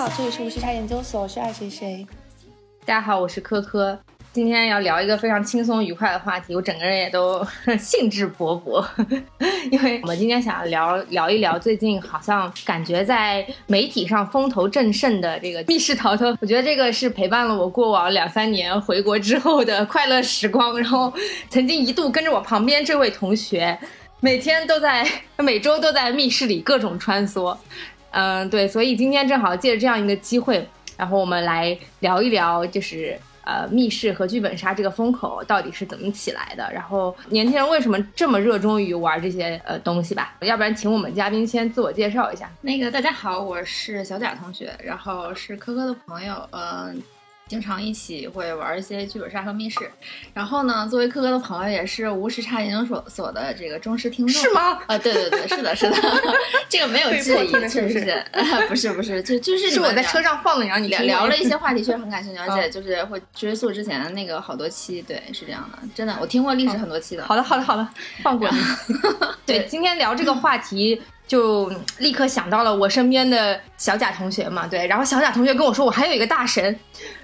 好这里是无时差研究所，我是爱谁谁。大家好，我是科科。今天要聊一个非常轻松愉快的话题，我整个人也都 兴致勃勃，因为我们今天想要聊聊一聊最近好像感觉在媒体上风头正盛的这个密室逃脱。我觉得这个是陪伴了我过往两三年回国之后的快乐时光。然后曾经一度跟着我旁边这位同学，每天都在每周都在密室里各种穿梭。嗯，对，所以今天正好借着这样一个机会，然后我们来聊一聊，就是呃，密室和剧本杀这个风口到底是怎么起来的？然后年轻人为什么这么热衷于玩这些呃东西吧？要不然请我们嘉宾先自我介绍一下。那个大家好，我是小贾同学，然后是科科的朋友，嗯。经常一起会玩一些剧本杀和密室，然后呢，作为科哥的朋友，也是无时差研究所所的这个忠实听众，是吗？啊，对对对，是的，是的，这个没有质疑，是 不是？不是不是，就就是是我在车上放的，然后你聊聊了一些 话题，确实很感兴趣，而且就是会追溯之前那个好多期，对，是这样的，真的，我听过历史很多期的。好的好的好的，放过你。对，今天聊这个话题。就立刻想到了我身边的小贾同学嘛，对，然后小贾同学跟我说我还有一个大神，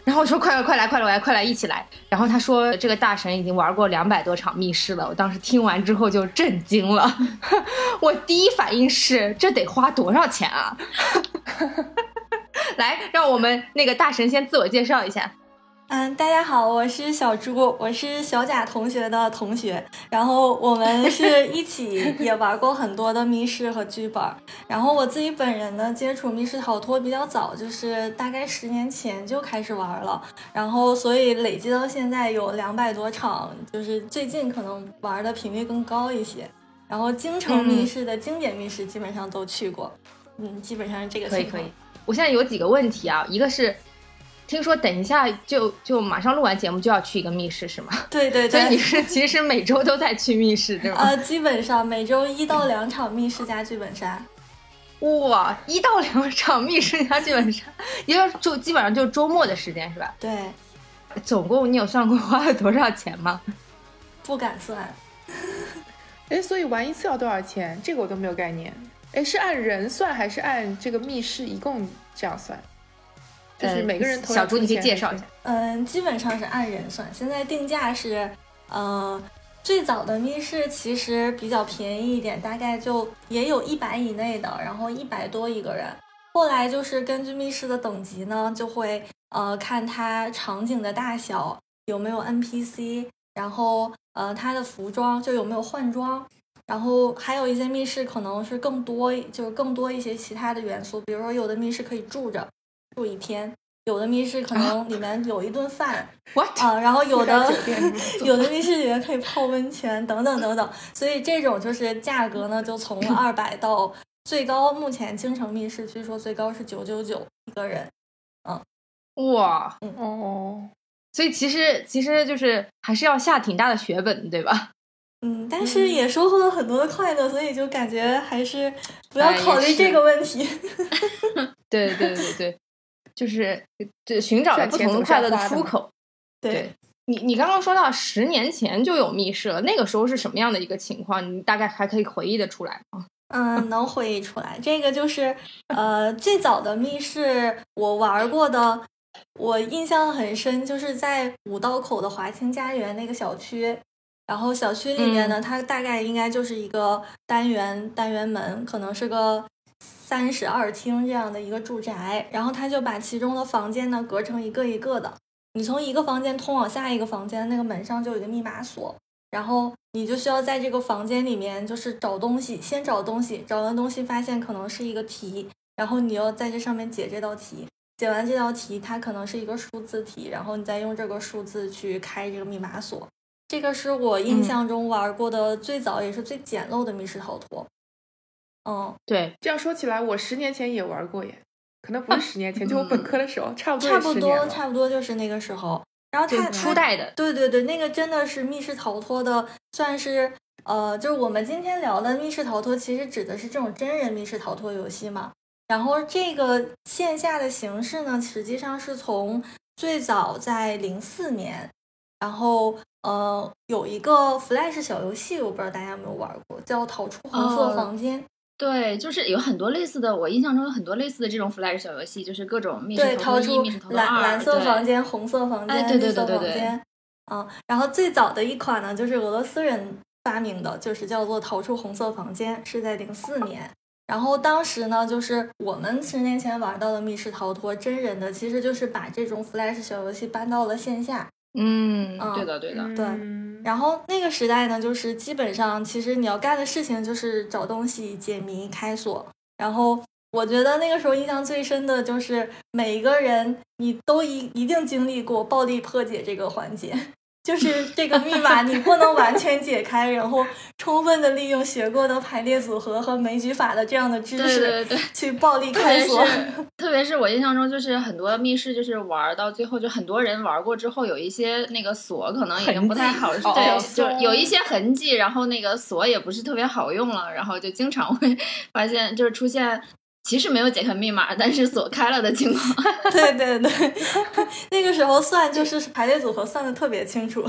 然后我说快快快来快来快来一起来，然后他说这个大神已经玩过两百多场密室了，我当时听完之后就震惊了，我第一反应是这得花多少钱啊？来，让我们那个大神先自我介绍一下。嗯，大家好，我是小朱，我是小贾同学的同学，然后我们是 一起也玩过很多的密室和剧本，然后我自己本人呢接触密室逃脱比较早，就是大概十年前就开始玩了，然后所以累计到现在有两百多场，就是最近可能玩的频率更高一些，然后京城密室的经典密室基本上都去过，嗯，基本上是这个可以可以，我现在有几个问题啊，一个是。听说等一下就就马上录完节目就要去一个密室是吗？对对对，所以你是其实每周都在去密室对吗？呃，基本上每周一到两场密室加剧本杀。哇，一到两场密室加剧本杀，因为就基本上就周末的时间是吧？对。总共你有算过花了多少钱吗？不敢算。哎，所以玩一次要多少钱？这个我都没有概念。哎，是按人算还是按这个密室一共这样算？就是每个人小朱，你可以介绍一下。嗯，基本上是按人算。现在定价是，呃，最早的密室其实比较便宜一点，大概就也有一百以内的，然后一百多一个人。后来就是根据密室的等级呢，就会呃看它场景的大小，有没有 NPC，然后呃它的服装就有没有换装，然后还有一些密室可能是更多，就是更多一些其他的元素，比如说有的密室可以住着。住一天，有的密室可能里面有一顿饭，啊，然后有的有的密室里面可以泡温泉等等等等，所以这种就是价格呢，就从 二百到最高，目前京城密室据说最高是九九九一个人，嗯，哇，哦，所以其实其实就是还是要下挺大的血本，对吧？嗯，但是也收获了很多的快乐，所以就感觉还是不要考虑这个问题。对对对对。就是就寻找不同快乐的出口。对你，你刚刚说到十年前就有密室了，那个时候是什么样的一个情况？你大概还可以回忆的出来吗？嗯，能回忆出来。这个就是呃，最早的密室我玩过的，我印象很深，就是在五道口的华清家园那个小区。然后小区里面呢，它大概应该就是一个单元单元门，可能是个。三室二厅这样的一个住宅，然后他就把其中的房间呢隔成一个一个的，你从一个房间通往下一个房间，那个门上就有一个密码锁，然后你就需要在这个房间里面就是找东西，先找东西，找完东西发现可能是一个题，然后你要在这上面解这道题，解完这道题它可能是一个数字题，然后你再用这个数字去开这个密码锁，这个是我印象中玩过的最早也是最简陋的密室逃脱。嗯，对，这样说起来，我十年前也玩过耶，可能不是十年前，就我本科的时候，差不多差不多差不多就是那个时候。然后它初代的，对对对，那个真的是密室逃脱的，算是呃，就是我们今天聊的密室逃脱，其实指的是这种真人密室逃脱游戏嘛。然后这个线下的形式呢，实际上是从最早在零四年，然后呃有一个 Flash 小游戏，我不知道大家有没有玩过，叫《逃出红色房间》。对，就是有很多类似的，我印象中有很多类似的这种 Flash 小游戏，就是各种密室，逃脱一、密室逃脱蓝二，蓝色房间、红色房间、哎对对绿色对对对房间。嗯，然后最早的一款呢，就是俄罗斯人发明的，就是叫做“逃出红色房间”，是在零四年。然后当时呢，就是我们十年前玩到的密室逃脱真人的，其实就是把这种 Flash 小游戏搬到了线下。嗯，对的对的，对。嗯然后那个时代呢，就是基本上其实你要干的事情就是找东西、解谜、开锁。然后我觉得那个时候印象最深的就是每一个人你都一一定经历过暴力破解这个环节，就是这个密码你不能完全解开，然后充分的利用学过的排列组合和枚举法的这样的知识对对。去暴力开锁。特别是我印象中，就是很多密室，就是玩到最后，就很多人玩过之后，有一些那个锁可能已经不太好，对，就有一些痕迹，然后那个锁也不是特别好用了，然后就经常会 发现，就是出现其实没有解开密码，但是锁开了的情况。对对对，那个时候算就是排列组合算的特别清楚。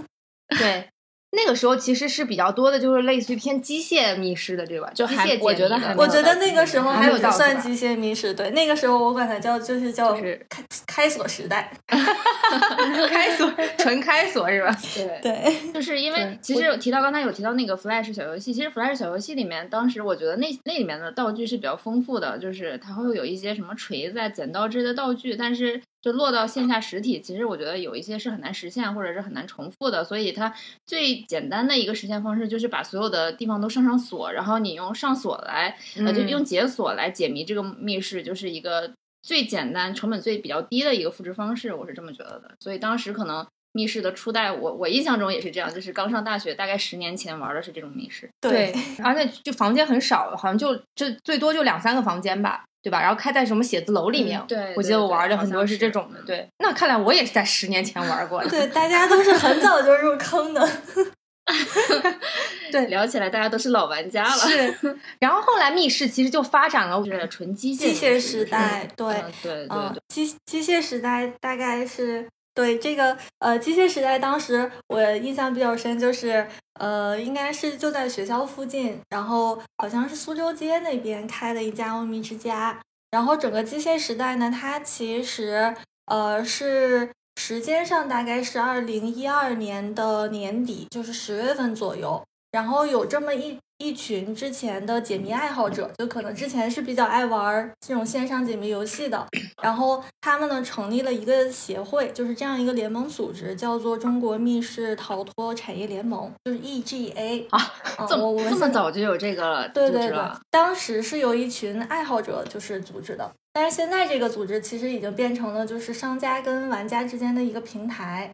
对。那个时候其实是比较多的，就是类似于偏机械密室的，对吧？就还机械我觉得还我觉得那个时候还有到还不算机械密室，对，那个时候我管它叫就是叫就是开开锁时代。开锁，纯开锁是吧？对，对，就是因为其实有提到刚才有提到那个 Flash 小游戏，其实 Flash 小游戏里面，当时我觉得那那里面的道具是比较丰富的，就是它会有一些什么锤子、啊、剪刀之类的道具，但是就落到线下实体，其实我觉得有一些是很难实现或者是很难重复的，所以它最简单的一个实现方式就是把所有的地方都上上锁，然后你用上锁来，呃，就嗯用解锁来解谜这个密室，就是一个最简单、成本最比较低的一个复制方式，我是这么觉得的。所以当时可能密室的初代，我我印象中也是这样，就是刚上大学，大概十年前玩的是这种密室。对，而且就房间很少，好像就这最多就两三个房间吧，对吧？然后开在什么写字楼里面，嗯对我记得我玩的很多是这种的。对，那看来我也是在十年前玩过的。对，大家都是很早就入坑的。对聊起来大家都是老玩家了。是，然后后来密室其实就发展了，是纯机械机械时代，对，嗯对对，，机机械时代大概是对这个呃机械时代，当时我印象比较深，就是呃应该是就在学校附近，然后好像是苏州街那边开了一家欧米之家，然后整个机械时代呢，它其实呃是时间上大概是二零一二年的年底，就是十月份左右，然后有这么一一群之前的解谜爱好者，就可能之前是比较爱玩这种线上解谜游戏的，然后他们呢成立了一个协会，就是这样一个联盟组织，叫做中国密室逃脱产业联盟，就是 EGA 啊。嗯这么这么我我们现在早就有这个对对对组织了，，当时是由一群爱好者就是组织的，但是现在这个组织其实已经变成了就是商家跟玩家之间的一个平台。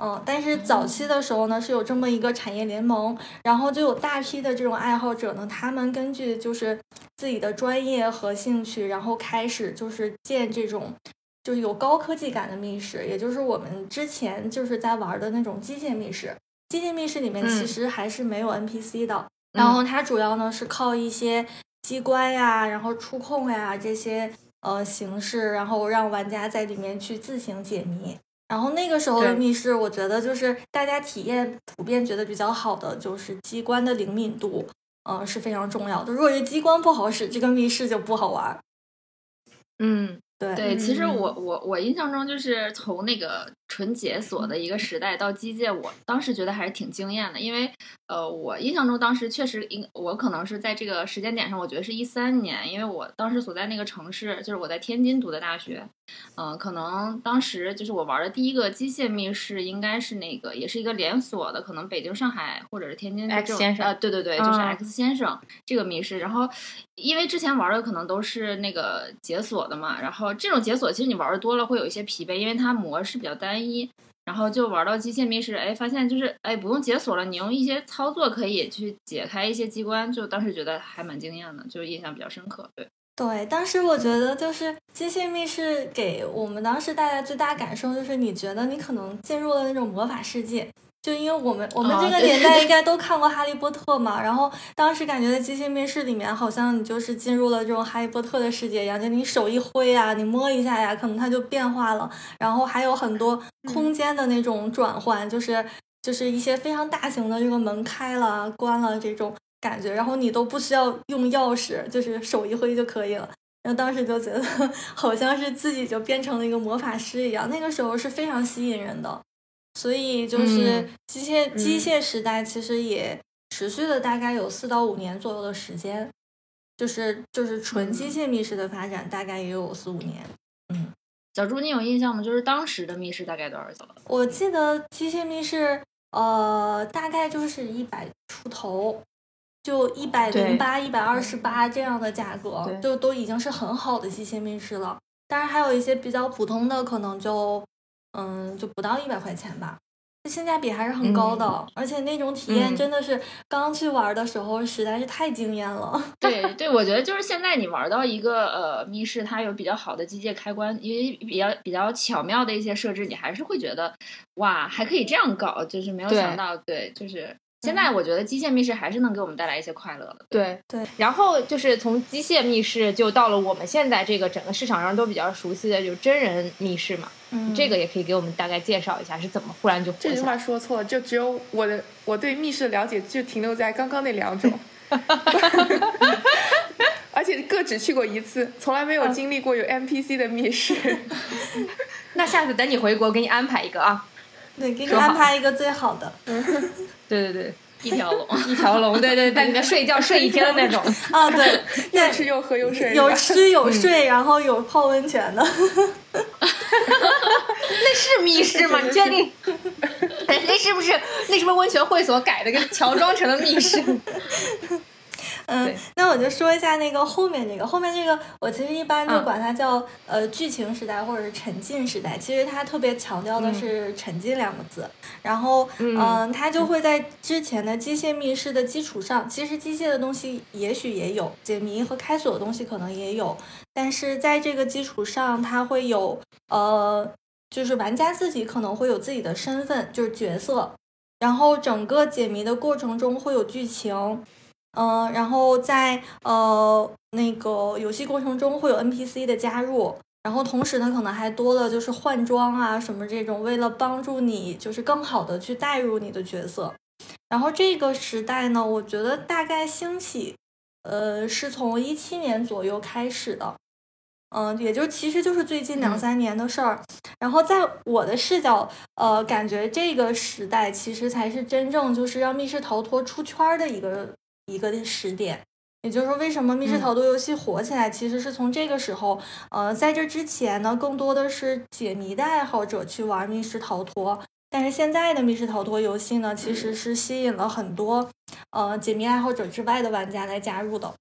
嗯，但是早期的时候呢，是有这么一个产业联盟，然后就有大批的这种爱好者呢，他们根据就是自己的专业和兴趣，然后开始就是建这种就是有高科技感的密室，也就是我们之前就是在玩的那种机械密室。机械密室里面其嗯实还是没有 NPC 的，然后它主要呢是靠一些机关呀，然后触控呀这些呃形式，然后让玩家在里面去自行解谜。然后那个时候的密室，我觉得就是大家体验普遍觉得比较好的，就是机关的灵敏度，呃是非常重要的。如果是机关不好使，这个密室就不好玩儿。嗯，对对，其实嗯我我我印象中就是从那个纯解锁的一个时代到机械，我当时觉得还是挺惊艳的，因为呃，我印象中当时确实应我可能是在这个时间点上，我觉得是一三年，因为我当时所在那个城市就是我在天津读的大学，嗯、可能当时就是我玩的第一个机械密室应该是那个也是一个连锁的，可能北京、上海或者是天津就 X 这种先生呃，对对对，就是嗯 X 先生这个密室，然后因为之前玩的可能都是那个解锁的嘛，然后这种解锁其实你玩的多了会有一些疲惫，因为它模式比较单一。然后就玩到机械密室，哎，发现就是哎不用解锁了，你用一些操作可以去解开一些机关，就当时觉得还蛮惊艳的，就印象比较深刻。对，对，当时我觉得就是机械密室给我们当时带来最大感受就是，你觉得你可能进入了那种魔法世界。就因为我们我们哦这个年代应该都看过《哈利波特》嘛，然后当时感觉在机械面试里面，好像你就是进入了这种哈利波特的世界一样，就你手一挥啊，你摸一下呀，可能它就变化了。然后还有很多空间的那种转换，就是就是一些非常大型的这个门开了关了这种，感觉，然后你都不需要用钥匙，就是手一挥就可以了。然后当时就觉得 好像是自己就变成了一个魔法师一样，那个时候是非常吸引人的。所以就是机械机械时代其实也持续了大概有四到五年左右的时间，就是就是纯机械密室的发展大概也有四五年。嗯，小朱，你有印象吗？就是当时的密室大概多少钱？我记得机械密室呃大概就是一百出头。就一百零八、一百二十八这样的价格，就都已经是很好的机械密室了。当然，还有一些比较普通的，可能就嗯，就不到一百块钱吧。性价比还是很高的，而且那种体验真的是刚去玩的时候实在是太惊艳了。对对，我觉得就是现在你玩到一个呃密室，它有比较好的机械开关，因为比较比较巧妙的一些设置，你还是会觉得哇，还可以这样搞，就是没有想到，对，就是。现在我觉得机械密室还是能给我们带来一些快乐的。对对，然后就是从机械密室就到了我们现在这个整个市场上都比较熟悉的，就是真人密室嘛。嗯，这个也可以给我们大概介绍一下是怎么忽然就这句话说错了，就只有我的我对密室的了解就停留在刚刚那两种 而且各只去过一次，从来没有经历过有 NPC 的密室。那下次等你回国，给你安排一个啊。对，给你安排一个最好的。对对对，一条龙，一条龙，对对，在里面睡觉睡一天的那种。啊，对，又吃又喝又睡，有吃有睡，然后有泡温泉的。那是密室吗？你确定？那是不是那是不是温泉会所改的，给乔装成了密室？嗯，那我就说一下那个后面这个，后面这个我其实一般就管它叫呃剧情时代或者是沉浸时代。其实它特别强调的是沉浸两个字。然后嗯，它就会在之前的机械密室的基础上，其实机械的东西也许也有，解谜和开锁的东西可能也有，但是在这个基础上，它会有呃，就是玩家自己可能会有自己的身份，就是角色。然后整个解谜的过程中会有剧情。嗯，然后在呃那个游戏过程中会有 NPC 的加入，然后同时呢，可能还多了就是换装啊什么这种，为了帮助你就是更好的去带入你的角色。然后这个时代呢，我觉得大概兴起，呃，是从一七年左右开始的，嗯，也就其实就是最近两三年的事儿。然后在我的视角，呃，感觉这个时代其实才是真正就是让密室逃脱出圈的一个。一个时点，也就是说，为什么密室逃脱游戏火起来，其实是从这个时候。呃，在这之前呢，更多的是解谜的爱好者去玩密室逃脱，但是现在的密室逃脱游戏呢，其实是吸引了很多呃解谜爱好者之外的玩家来加入的。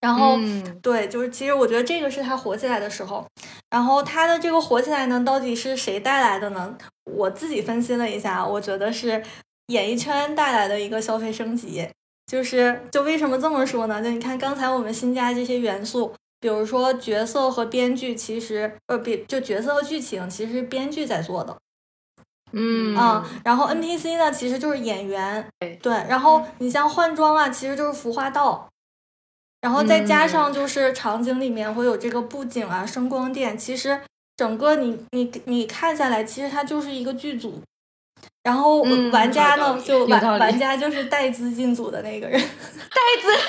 然后，对，就是其实我觉得这个是它火起来的时候。然后它的这个火起来呢，到底是谁带来的呢？我自己分析了一下，我觉得是演艺圈带来的一个消费升级。就是，就为什么这么说呢？就你看刚才我们新加这些元素，比如说角色和编剧，其实呃，比就角色和剧情，其实是编剧在做的。嗯啊，然后 NPC 呢，其实就是演员。对，然后你像换装啊，其实就是服化道，然后再加上就是场景里面会有这个布景啊、声光电，其实整个你你你看下来，其实它就是一个剧组。然后玩家呢，就玩玩家就是带资进组的那个人，带资，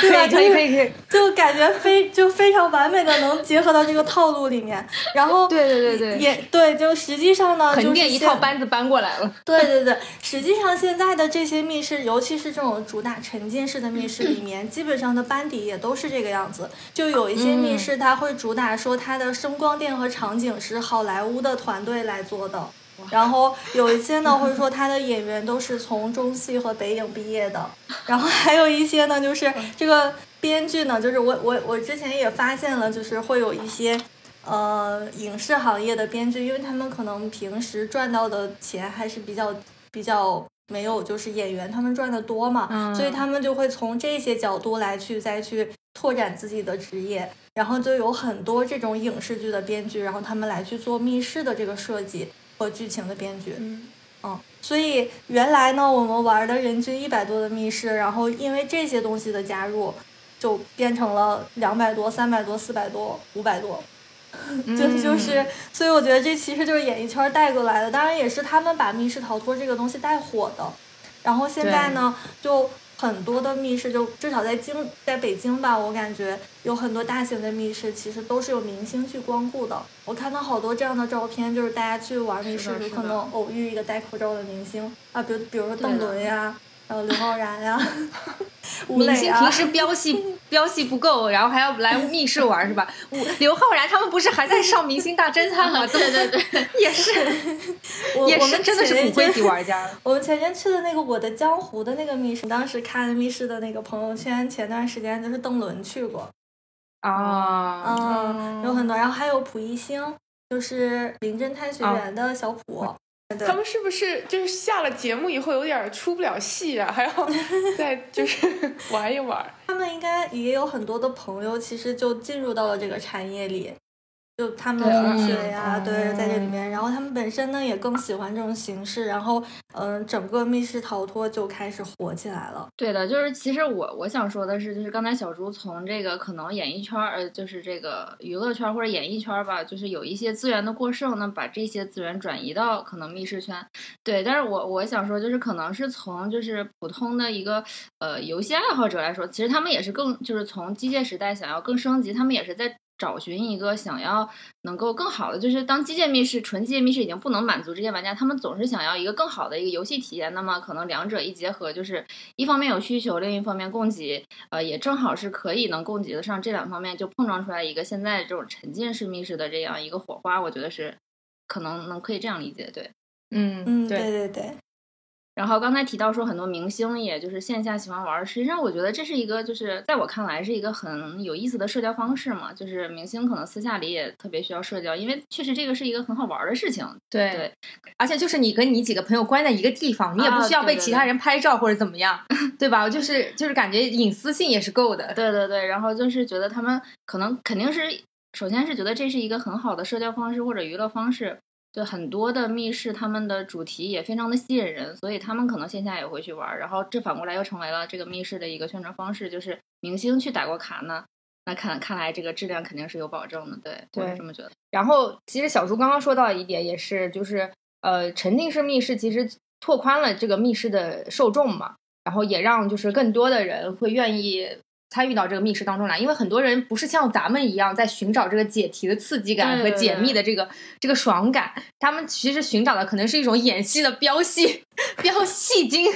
对吧？可以可以可以，就感觉非就非常完美的能结合到这个套路里面。然后对对对对，也对，就实际上呢，就是一套班子搬过来了。对对对，实际上现在的这些密室，尤其是这种主打沉浸式的密室里面，基本上的班底也都是这个样子。就有一些密室，它会主打说它的声光电和场景是好莱坞的团队来做。的，然后有一些呢，或者说他的演员都是从中戏和北影毕业的，然后还有一些呢，就是这个编剧呢，就是我我我之前也发现了，就是会有一些呃影视行业的编剧，因为他们可能平时赚到的钱还是比较比较没有就是演员他们赚的多嘛，所以他们就会从这些角度来去再去拓展自己的职业。然后就有很多这种影视剧的编剧，然后他们来去做密室的这个设计和剧情的编剧。嗯，嗯，所以原来呢，我们玩的人均一百多的密室，然后因为这些东西的加入，就变成了两百多、三百多、四百多、五百多。就就是，所以我觉得这其实就是演艺圈带过来的，当然也是他们把密室逃脱这个东西带火的。然后现在呢，就很多的密室，就至少在京，在北京吧，我感觉有很多大型的密室，其实都是有明星去光顾的。我看到好多这样的照片，就是大家去玩密室，可能偶遇一个戴口罩的明星啊，比如比如说邓伦呀。还有刘昊然呀，明星平时飙戏 飙戏不够，然后还要来密室玩是吧？刘昊然他们不是还在上《明星大侦探》吗？对对对，也是，也是真的是骨灰级玩家。我们前天去的那个《我的江湖》的那个密室，当时看密室的那个朋友圈，前段时间就是邓伦去过啊，嗯，有很多，然后还有蒲熠星，就是《名侦探学员》的小蒲。他们是不是就是下了节目以后有点出不了戏啊？还要再就是玩一玩？他们应该也有很多的朋友，其实就进入到了这个产业里。就他们的同学呀，对，在这里面，然后他们本身呢也更喜欢这种形式，然后嗯，整个密室逃脱就开始火起来了。对的，就是其实我我想说的是，就是刚才小朱从这个可能演艺圈呃，就是这个娱乐圈或者演艺圈吧，就是有一些资源的过剩，那把这些资源转移到可能密室圈。对，但是我我想说，就是可能是从就是普通的一个呃游戏爱好者来说，其实他们也是更就是从机械时代想要更升级，他们也是在。找寻一个想要能够更好的，就是当机械密室、纯机械密室已经不能满足这些玩家，他们总是想要一个更好的一个游戏体验。那么可能两者一结合，就是一方面有需求，另一方面供给，呃，也正好是可以能供给得上这两方面，就碰撞出来一个现在这种沉浸式密室的这样一个火花。我觉得是可能能可以这样理解，对，嗯嗯，对对对。然后刚才提到说很多明星也就是线下喜欢玩，实际上我觉得这是一个就是在我看来是一个很有意思的社交方式嘛。就是明星可能私下里也特别需要社交，因为确实这个是一个很好玩的事情。对对，而且就是你跟你几个朋友关在一个地方，你也不需要被其他人拍照或者怎么样，对吧？就是就是感觉隐私性也是够的。对对对，然后就是觉得他们可能肯定是首先是觉得这是一个很好的社交方式或者娱乐方式。就很多的密室，他们的主题也非常的吸引人，所以他们可能线下也会去玩。然后这反过来又成为了这个密室的一个宣传方式，就是明星去打过卡呢，那看看来这个质量肯定是有保证的。对，我是这么觉得。然后其实小朱刚刚说到一点，也是就是呃，沉浸式密室其实拓宽了这个密室的受众嘛，然后也让就是更多的人会愿意。参与到这个密室当中来，因为很多人不是像咱们一样在寻找这个解题的刺激感和解密的这个这个爽感，他们其实寻找的可能是一种演戏的飙戏、飙戏精，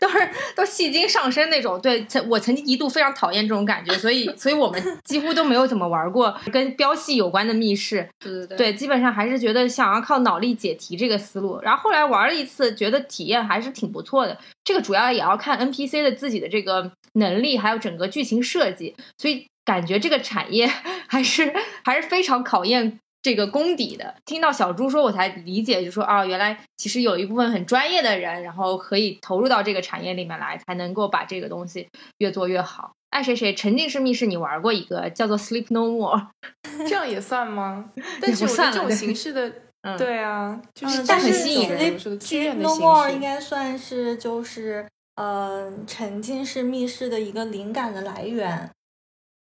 都是都戏精上身那种。对，曾我曾经一度非常讨厌这种感觉，所以所以我们几乎都没有怎么玩过跟飙戏有关的密室。对对对，对，基本上还是觉得想要靠脑力解题这个思路。然后后来玩了一次，觉得体验还是挺不错的。这个主要也要看 NPC 的自己的这个能力，还有整个剧情。设计，所以感觉这个产业 还是还是非常考验这个功底的。听到小猪说，我才理解，就说啊，原来其实有一部分很专业的人，然后可以投入到这个产业里面来，才能够把这个东西越做越好。爱谁谁沉浸式密室，你玩过一个叫做 Sleep No More，这样也算吗？但是我觉得这种形式的，嗯对啊，就是但是 Sleep No More 应该算是就是。嗯，沉浸式密室的一个灵感的来源。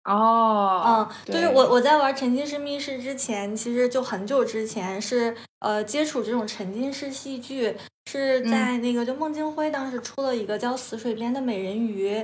哦，嗯，就是我我在玩沉浸式密室之前，其实就很久之前是呃接触这种沉浸式戏剧，是在那个就孟京辉当时出了一个叫《死水边的美人鱼》。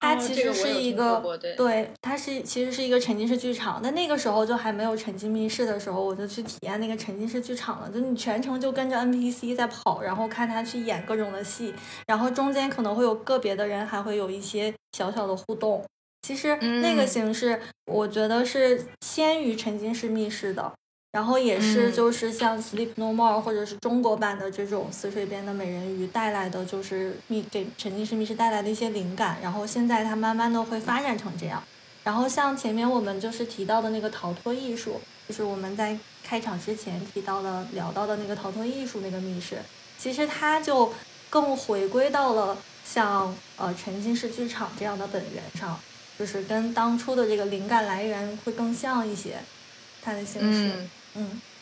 它其实是一个，对，它是其实是一个沉浸式剧场。但那个时候就还没有沉浸密室的时候，我就去体验那个沉浸式剧场了。就你全程就跟着 NPC 在跑，然后看他去演各种的戏，然后中间可能会有个别的人还会有一些小小的互动。其实那个形式，我觉得是先于沉浸式密室的。然后也是，就是像《Sleep No More》或者是中国版的这种《死水边的美人鱼》带来的，就是密给沉浸式密室带来的一些灵感。然后现在它慢慢的会发展成这样。然后像前面我们就是提到的那个逃脱艺术，就是我们在开场之前提到的聊到的那个逃脱艺术那个密室，其实它就更回归到了像呃沉浸式剧场这样的本源上，就是跟当初的这个灵感来源会更像一些，它的形式。嗯，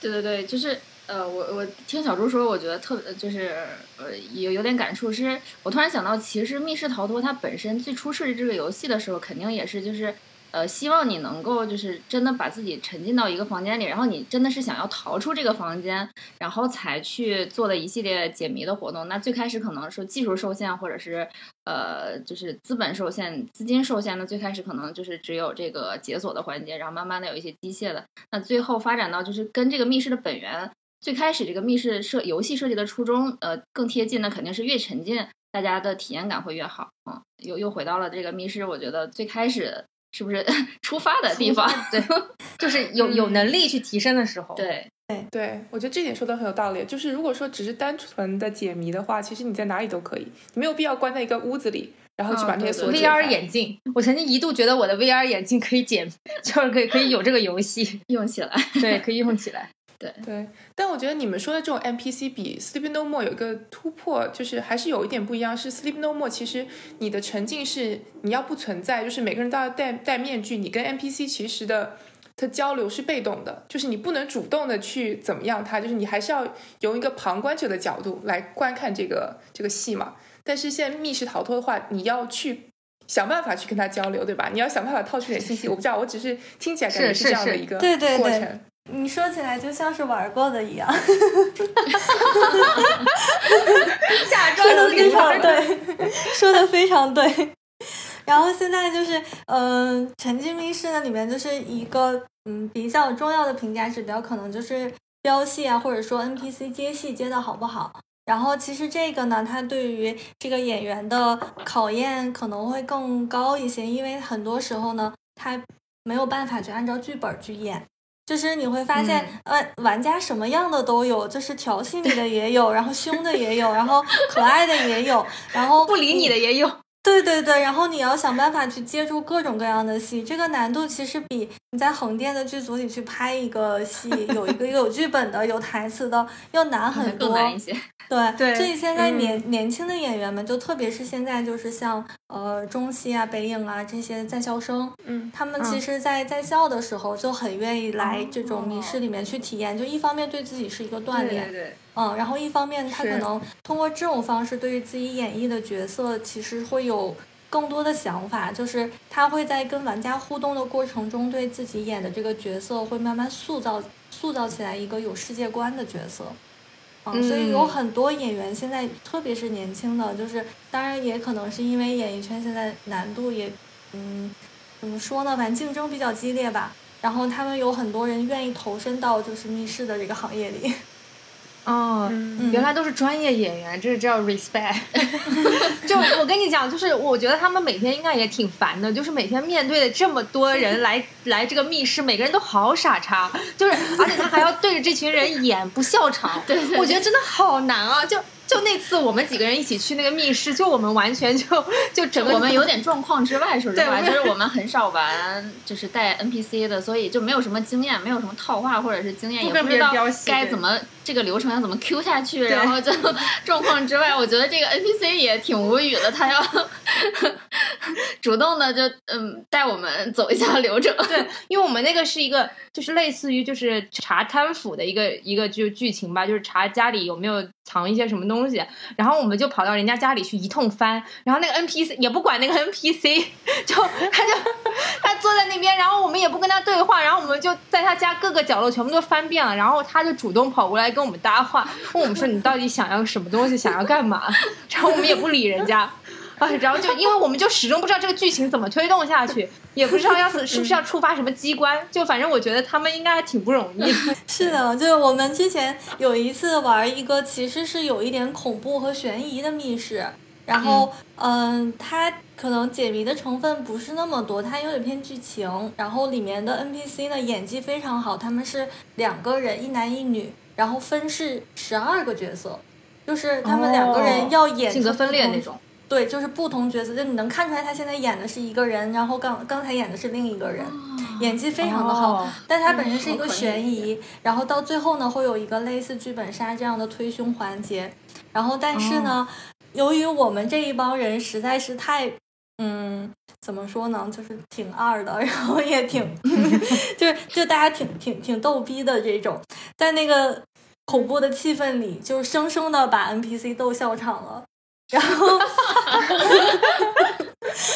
对对对，就是呃，我我听小猪说，我觉得特别就是呃有有点感触。是我突然想到，其实密室逃脱它本身最初设计这个游戏的时候，肯定也是就是呃，希望你能够就是真的把自己沉浸到一个房间里，然后你真的是想要逃出这个房间，然后才去做的一系列解谜的活动。那最开始可能是技术受限，或者是呃，就是资本受限、资金受限。那最开始可能就是只有这个解锁的环节，然后慢慢的有一些机械的。那最后发展到就是跟这个密室的本源，最开始这个密室设游戏设计的初衷，呃，更贴近的肯定是越沉浸，大家的体验感会越好。嗯，又又回到了这个密室，我觉得最开始。是不是 出发的地方？对，就是有有能力去提升的时候。对对对，我觉得这点说的很有道理。就是如果说只是单纯的解谜的话，其实你在哪里都可以，你没有必要关在一个屋子里，然后去把那些锁。VR 眼镜，我曾经一度觉得我的 VR 眼镜可以解，就是可以可以有这个游戏用起来。对，可以用起来。对对，但我觉得你们说的这种 NPC 比 Sleep No More 有一个突破，就是还是有一点不一样。是 Sleep No More，其实你的沉浸是你要不存在，就是每个人都要戴戴面具，你跟 NPC 其实的他交流是被动的，就是你不能主动的去怎么样他，就是你还是要由一个旁观者的角度来观看这个这个戏嘛。但是现在密室逃脱的话，你要去想办法去跟他交流，对吧？你要想办法套出点信息。我不知道，我只是听起来感觉是这样的一个过程。你说起来就像是玩过的一样，假装的非常对，说的非常对。然后现在就是，嗯，沉浸密室呢里面就是一个嗯比较重要的评价指标，可能就是标戏啊，或者说 NPC 接戏接的好不好。然后其实这个呢，它对于这个演员的考验可能会更高一些，因为很多时候呢，他没有办法去按照剧本去演。就是你会发现，呃，玩家什么样的都有，就是调戏你的也有，然后凶的也有，然后可爱的也有，然后不理你的也有。对对对，然后你要想办法去接住各种各样的戏，这个难度其实比你在横店的剧组里去拍一个戏，有一个 有剧本的、有台词的要难很多。难一些。对，所以现在年年轻的演员们，就特别是现在就是像呃中戏啊、北影啊这些在校生，嗯，他们其实，在在校的时候就很愿意来这种密室里面去体验，就一方面对自己是一个锻炼。对对。嗯，然后一方面他可能通过这种方式，对于自己演绎的角色，其实会有更多的想法，就是他会在跟玩家互动的过程中，对自己演的这个角色会慢慢塑造塑造起来一个有世界观的角色。嗯，所以有很多演员现在，特别是年轻的，就是当然也可能是因为演艺圈现在难度也，嗯，怎么说呢，反正竞争比较激烈吧。然后他们有很多人愿意投身到就是密室的这个行业里。哦，原来都是专业演员，这是叫 respect。就我跟你讲，就是我觉得他们每天应该也挺烦的，就是每天面对的这么多人来 来这个密室，每个人都好傻叉，就是而且他还要对着这群人演不笑场，对，我觉得真的好难啊，就。就那次我们几个人一起去那个密室，就我们完全就就整个我们有点状况之外，说实话，就是我们很少玩，就是带 NPC 的，所以就没有什么经验，没有什么套话或者是经验，也不知道该怎么这个流程要怎么 Q 下去，然后就 状况之外，我觉得这个 NPC 也挺无语的，他要 主动的就嗯带我们走一下流程。对，因为我们那个是一个就是类似于就是查贪腐的一个一个就剧情吧，就是查家里有没有。藏一些什么东西，然后我们就跑到人家家里去一通翻，然后那个 NPC 也不管那个 NPC，就他就 他坐在那边，然后我们也不跟他对话，然后我们就在他家各个角落全部都翻遍了，然后他就主动跑过来跟我们搭话，问我们说 你到底想要什么东西，想要干嘛，然后我们也不理人家。啊，然后就因为我们就始终不知道这个剧情怎么推动下去，也不知道要是是不是要触发什么机关，就反正我觉得他们应该还挺不容易。是的，就是我们之前有一次玩一个其实是有一点恐怖和悬疑的密室，然后嗯，它可能解谜的成分不是那么多，它有点偏剧情，然后里面的 NPC 呢演技非常好，他们是两个人，一男一女，然后分饰十二个角色，就是他们两个人要演性格分裂那种。对，就是不同角色，就你能看出来他现在演的是一个人，然后刚刚才演的是另一个人，演技非常的好。但他本身是一个悬疑，然后到最后呢，会有一个类似剧本杀这样的推凶环节。然后，但是呢，由于我们这一帮人实在是太，嗯，怎么说呢，就是挺二的，然后也挺，就是就大家挺挺挺逗逼的这种，在那个恐怖的气氛里，就生生的把 NPC 逗笑场了。然后，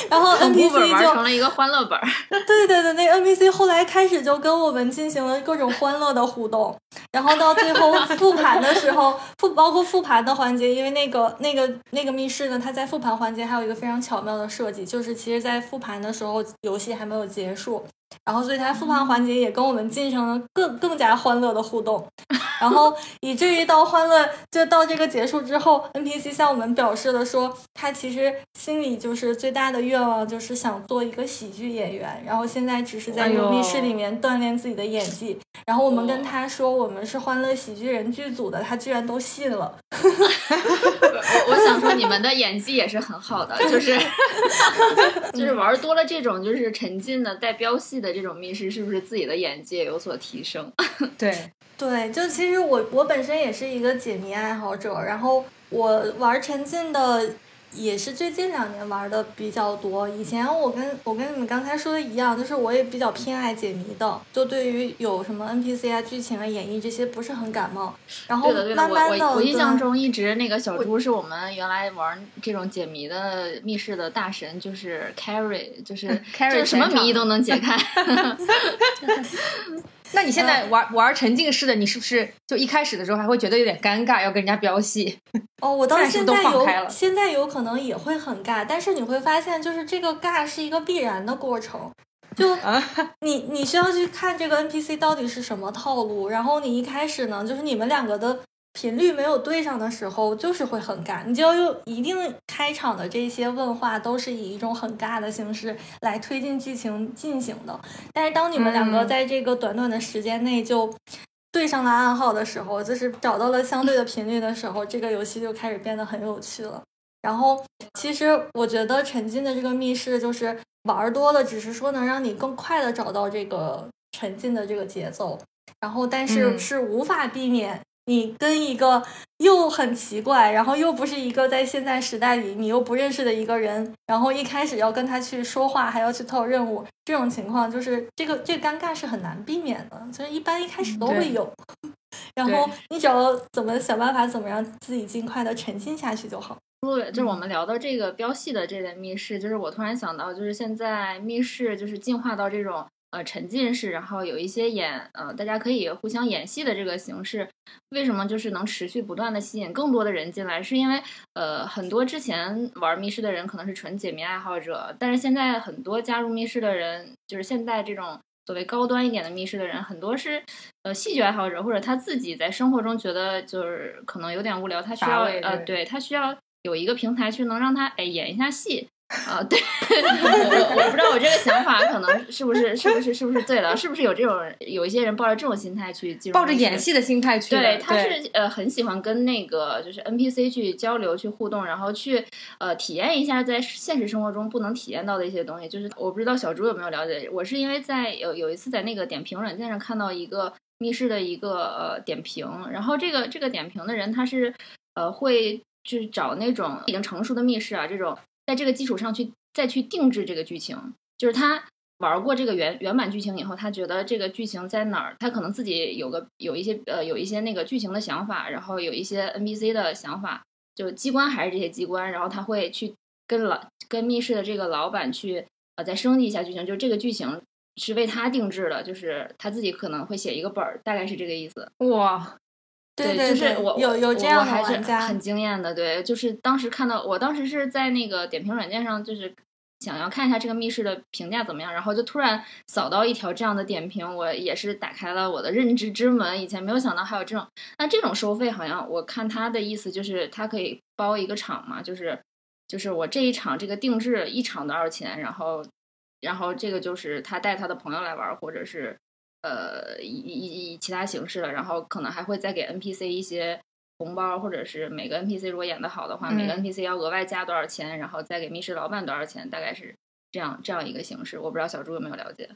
然后 NPC 玩就成了一个欢乐本儿。对对对，那个 NPC 后来开始就跟我们进行了各种欢乐的互动，然后到最后 复盘的时候，复包括复盘的环节，因为那个那个那个密室呢，它在复盘环节还有一个非常巧妙的设计，就是其实在复盘的时候游戏还没有结束，然后所以它复盘环节也跟我们进行了更更加欢乐的互动，然后以至于到欢乐就到这个结束之后，NPC 向我们表示了说，他其实心里就是最大的愿望就是想做一个喜剧演员，然后现在只是在哎呦密室里面锻炼自己的演技。然后我们跟他说我们是欢乐喜剧人剧组的，他居然都信了。我我想说，你们的演技也是很好的，就是 就是玩多了这种就是沉浸的带标戏的这种密室，是不是自己的眼界有所提升？对，对，就其实我我本身也是一个解谜爱好者，然后我玩沉浸的也是最近两年玩的比较多。以前我跟我跟你们刚才说的一样，就是我也比较偏爱解谜的，就对于有什么 NPC 啊、剧情啊、演绎这些不是很感冒。然后对的，的，慢慢的，我我我印象中一直那个小猪是我们原来玩这种解谜的密室的大神，就是 Carry，就是 Carry 就是什么全场谜都能解开。那你现在玩玩沉浸式的，你是不是就一开始的时候还会觉得有点尴尬，要跟人家飙戏？哦，我 到现在有放开了现在有可能也会很尬，但是你会发现，就是这个尬是一个必然的过程。就啊你你需要去看这个 NPC 到底是什么套路，然后你一开始呢，就是你们两个的频率没有对上的时候，就是会很尬。你就要用一定开场的这些问话都是以一种很尬的形式来推进剧情进行的。但是当你们两个嗯在这个短短的时间内就对上了暗号的时候，就是找到了相对的频率的时候，这个游戏就开始变得很有趣了。然后，其实我觉得沉浸的这个密室，就是玩儿多了，只是说能让你更快的找到这个沉浸的这个节奏，然后但是嗯是无法避免你跟一个又很奇怪，然后又不是一个在现在时代里你又不认识的一个人，然后一开始要跟他去说话，还要去透任务，这种情况就是这个这个尴尬是很难避免的，就是一般一开始都会有。然后你只要怎么想办法，怎么让自己尽快的沉浸下去就好。就是我们聊到这个标系的这类密室，就是我突然想到，就是现在密室就是进化到这种呃沉浸式，然后有一些演呃大家可以互相演戏的这个形式，为什么就是能持续不断的吸引更多的人进来？是因为呃很多之前玩密室的人可能是纯解谜爱好者，但是现在很多加入密室的人，就是现在这种。所谓高端一点的密室的人，很多是呃戏剧爱好者，或者他自己在生活中觉得就是可能有点无聊，他需要呃对对他需要有一个平台去能让他哎演一下戏啊、对，我我不知道我这个想法可能是不是是不是是不是对了，是不是有这种有一些人抱着这种心态去进入抱着演戏的心态去，对，他是呃很喜欢跟那个就是 NPC 去交流、去互动，然后去呃体验一下在现实生活中不能体验到的一些东西。就是我不知道小猪有没有了解，我是因为在有有一次在那个点评软件上看到一个密室的一个呃点评，然后这个这个点评的人他是呃会就是找那种已经成熟的密室啊，这种在这个基础上去再去定制这个剧情，就是他。玩过这个原原版剧情以后，他觉得这个剧情在哪儿，他可能自己有个有一些呃有一些那个剧情的想法，然后有一些 NPC 的想法，就机关还是这些机关，然后他会去跟老跟密室的这个老板去呃再升级一下剧情，就这个剧情是为他定制的，就是他自己可能会写一个本儿，大概是这个意思。哇，对就是，我有有这样的我还是玩家，很惊艳的。对，就是当时看到，我当时是在那个点评软件上，就是想要看一下这个密室的评价怎么样，然后就突然扫到一条这样的点评，我也是打开了我的认知之门。以前没有想到还有这种，那这种收费好像我看他的意思就是他可以包一个场嘛，就是就是我这一场这个定制一场多少钱，然后然后这个就是他带他的朋友来玩，或者是。呃，以以以其他形式了，然后可能还会再给 NPC 一些红包，或者是每个 NPC 如果演得好的话，嗯每个 NPC 要额外加多少钱，然后再给密室老板多少钱，大概是这样这样一个形式。我不知道小猪有没有了解？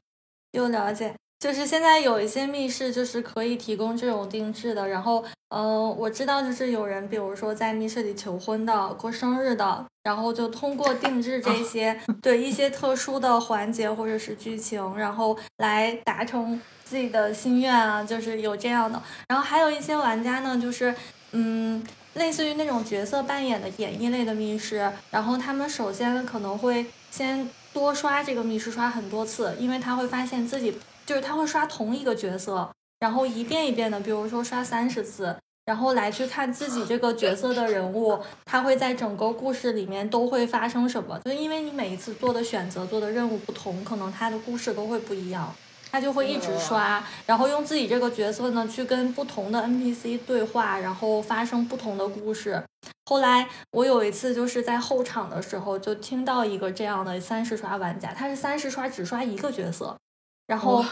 有了解，就是现在有一些密室就是可以提供这种定制的，然后，嗯、我知道就是有人，比如说在密室里求婚的、过生日的，然后就通过定制这些、对一些特殊的环节或者是剧情，然后来达成自己的心愿啊，就是有这样的。然后还有一些玩家呢，就是嗯。类似于那种角色扮演的演绎类的密室，然后他们首先可能会先多刷这个密室，刷很多次，因为他会发现自己就是他会刷同一个角色，然后一遍一遍的，比如说刷三十次，然后来去看自己这个角色的人物，他会在整个故事里面都会发生什么，就是因为你每一次做的选择、做的任务不同，可能他的故事都会不一样。他就会一直刷，然后用自己这个角色呢去跟不同的 NPC 对话，然后发生不同的故事。后来我有一次就是在后场的时候，就听到一个这样的三十刷玩家，他是三十刷只刷一个角色，然后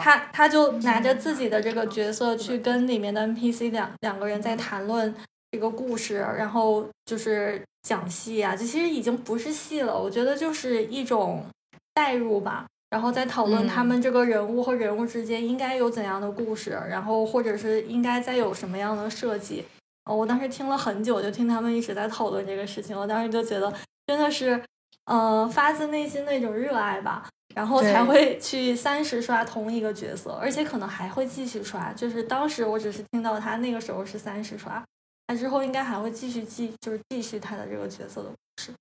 他他就拿着自己的这个角色去跟里面的 NPC 两两个人在谈论这个故事，然后就是讲戏啊，这其实已经不是戏了，我觉得就是一种代入吧。然后再讨论他们这个人物和人物之间应该有怎样的故事，然后或者是应该再有什么样的设计。哦，我当时听了很久，就听他们一直在讨论这个事情。我当时就觉得真的是，呃，发自内心的一种热爱吧，然后才会去三十刷同一个角色，而且可能还会继续刷。就是当时我只是听到他那个时候是三十刷，他之后应该还会继续继，就是继续他的这个角色的故事。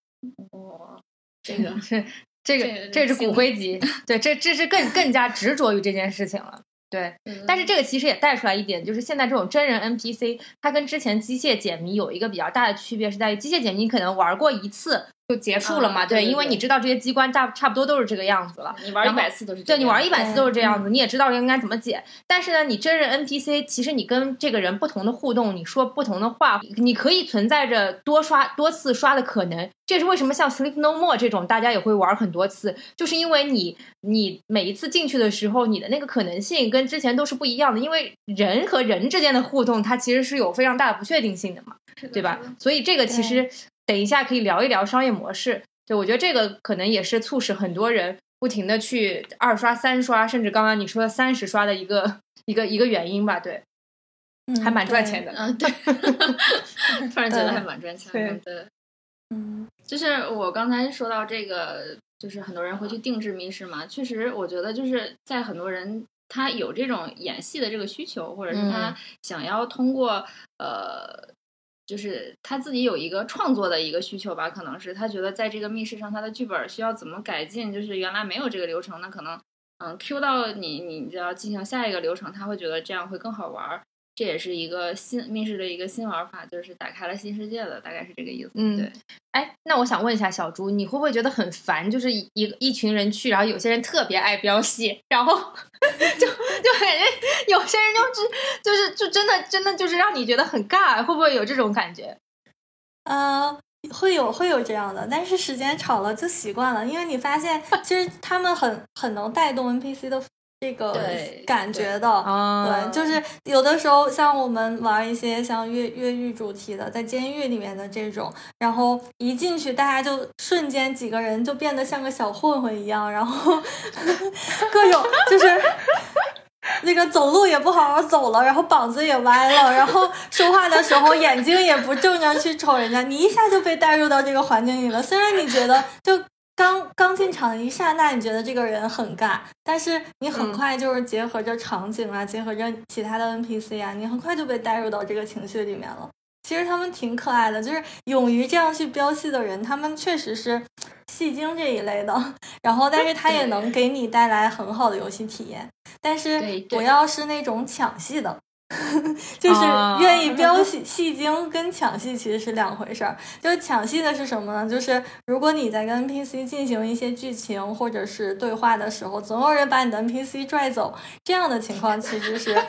哇，这个是。这个这是骨灰级，对，这这是更更加执着于这件事情了，对。但是这个其实也带出来一点，就是现在这种真人 NPC，它跟之前机械解谜有一个比较大的区别，是在于机械解谜你可能玩过一次就结束了嘛，对，因为你知道这些机关大差不多都是这个样子了。你玩一百次都是，对你玩一百次都是这样子，你也知道应该怎么解。但是呢，你真人 NPC，其实你跟这个人不同的互动，你说不同的话，你可以存在着多刷多次刷的可能。这是为什么像 Sleep No More 这种大家也会玩很多次，就是因为你你每一次进去的时候，你的那个可能性跟之前都是不一样的，因为人和人之间的互动，它其实是有非常大的不确定性的嘛，对吧？所以这个其实等一下可以聊一聊商业模式，就我觉得这个可能也是促使很多人不停的去二刷、三刷，甚至刚刚你说的三十刷的一个一个一个原因吧，对，还蛮赚钱的，嗯，对，突然觉得还蛮赚钱的，对。嗯，就是我刚才说到这个，就是很多人会去定制密室嘛。确实，我觉得就是在很多人他有这种演戏的这个需求，或者是他想要通过呃，就是他自己有一个创作的一个需求吧。可能是他觉得在这个密室上，他的剧本需要怎么改进，就是原来没有这个流程，那可能嗯，Q 到你，你就要进行下一个流程，他会觉得这样会更好玩。这也是一个新密室的一个新玩法，就是打开了新世界的，大概是这个意思。嗯，对。哎，那我想问一下小朱，你会不会觉得很烦？就是一一群人去，然后有些人特别爱飙戏，然后 就就感觉有些人就只就是就真的真的就是让你觉得很尬，会不会有这种感觉？呃，会有会有这样的，但是时间长了就习惯了，因为你发现其实他们很很能带动 NPC 的。这个感觉的，对，就是有的时候像我们玩一些像越越狱主题的，在监狱里面的这种，然后一进去，大家就瞬间几个人就变得像个小混混一样，然后 各种就是那个走路也不好好走了，然后膀子也歪了，然后说话的时候眼睛也不正着去瞅人家，你一下就被带入到这个环境里了。虽然你觉得就。刚刚进场的一刹那，你觉得这个人很尬，但是你很快就是结合着场景啊，结合着其他的 NPC 啊，你很快就被带入到这个情绪里面了。其实他们挺可爱的，就是勇于这样去飙戏的人，他们确实是戏精这一类的。然后，但是他也能给你带来很好的游戏体验。但是我要是那种抢戏的。就是愿意飙戏戏精跟抢戏其实是两回事儿。就是抢戏的是什么呢？就是如果你在跟 NPC 进行一些剧情或者是对话的时候，总有人把你的 NPC 拽走，这样的情况其实是，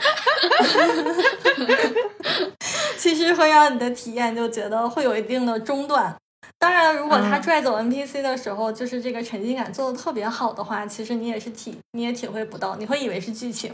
其实会让你的体验就觉得会有一定的中断。当然，如果他拽走 NPC 的时候，就是这个沉浸感做的特别好的话，其实你也是体你也体会不到，你会以为是剧情。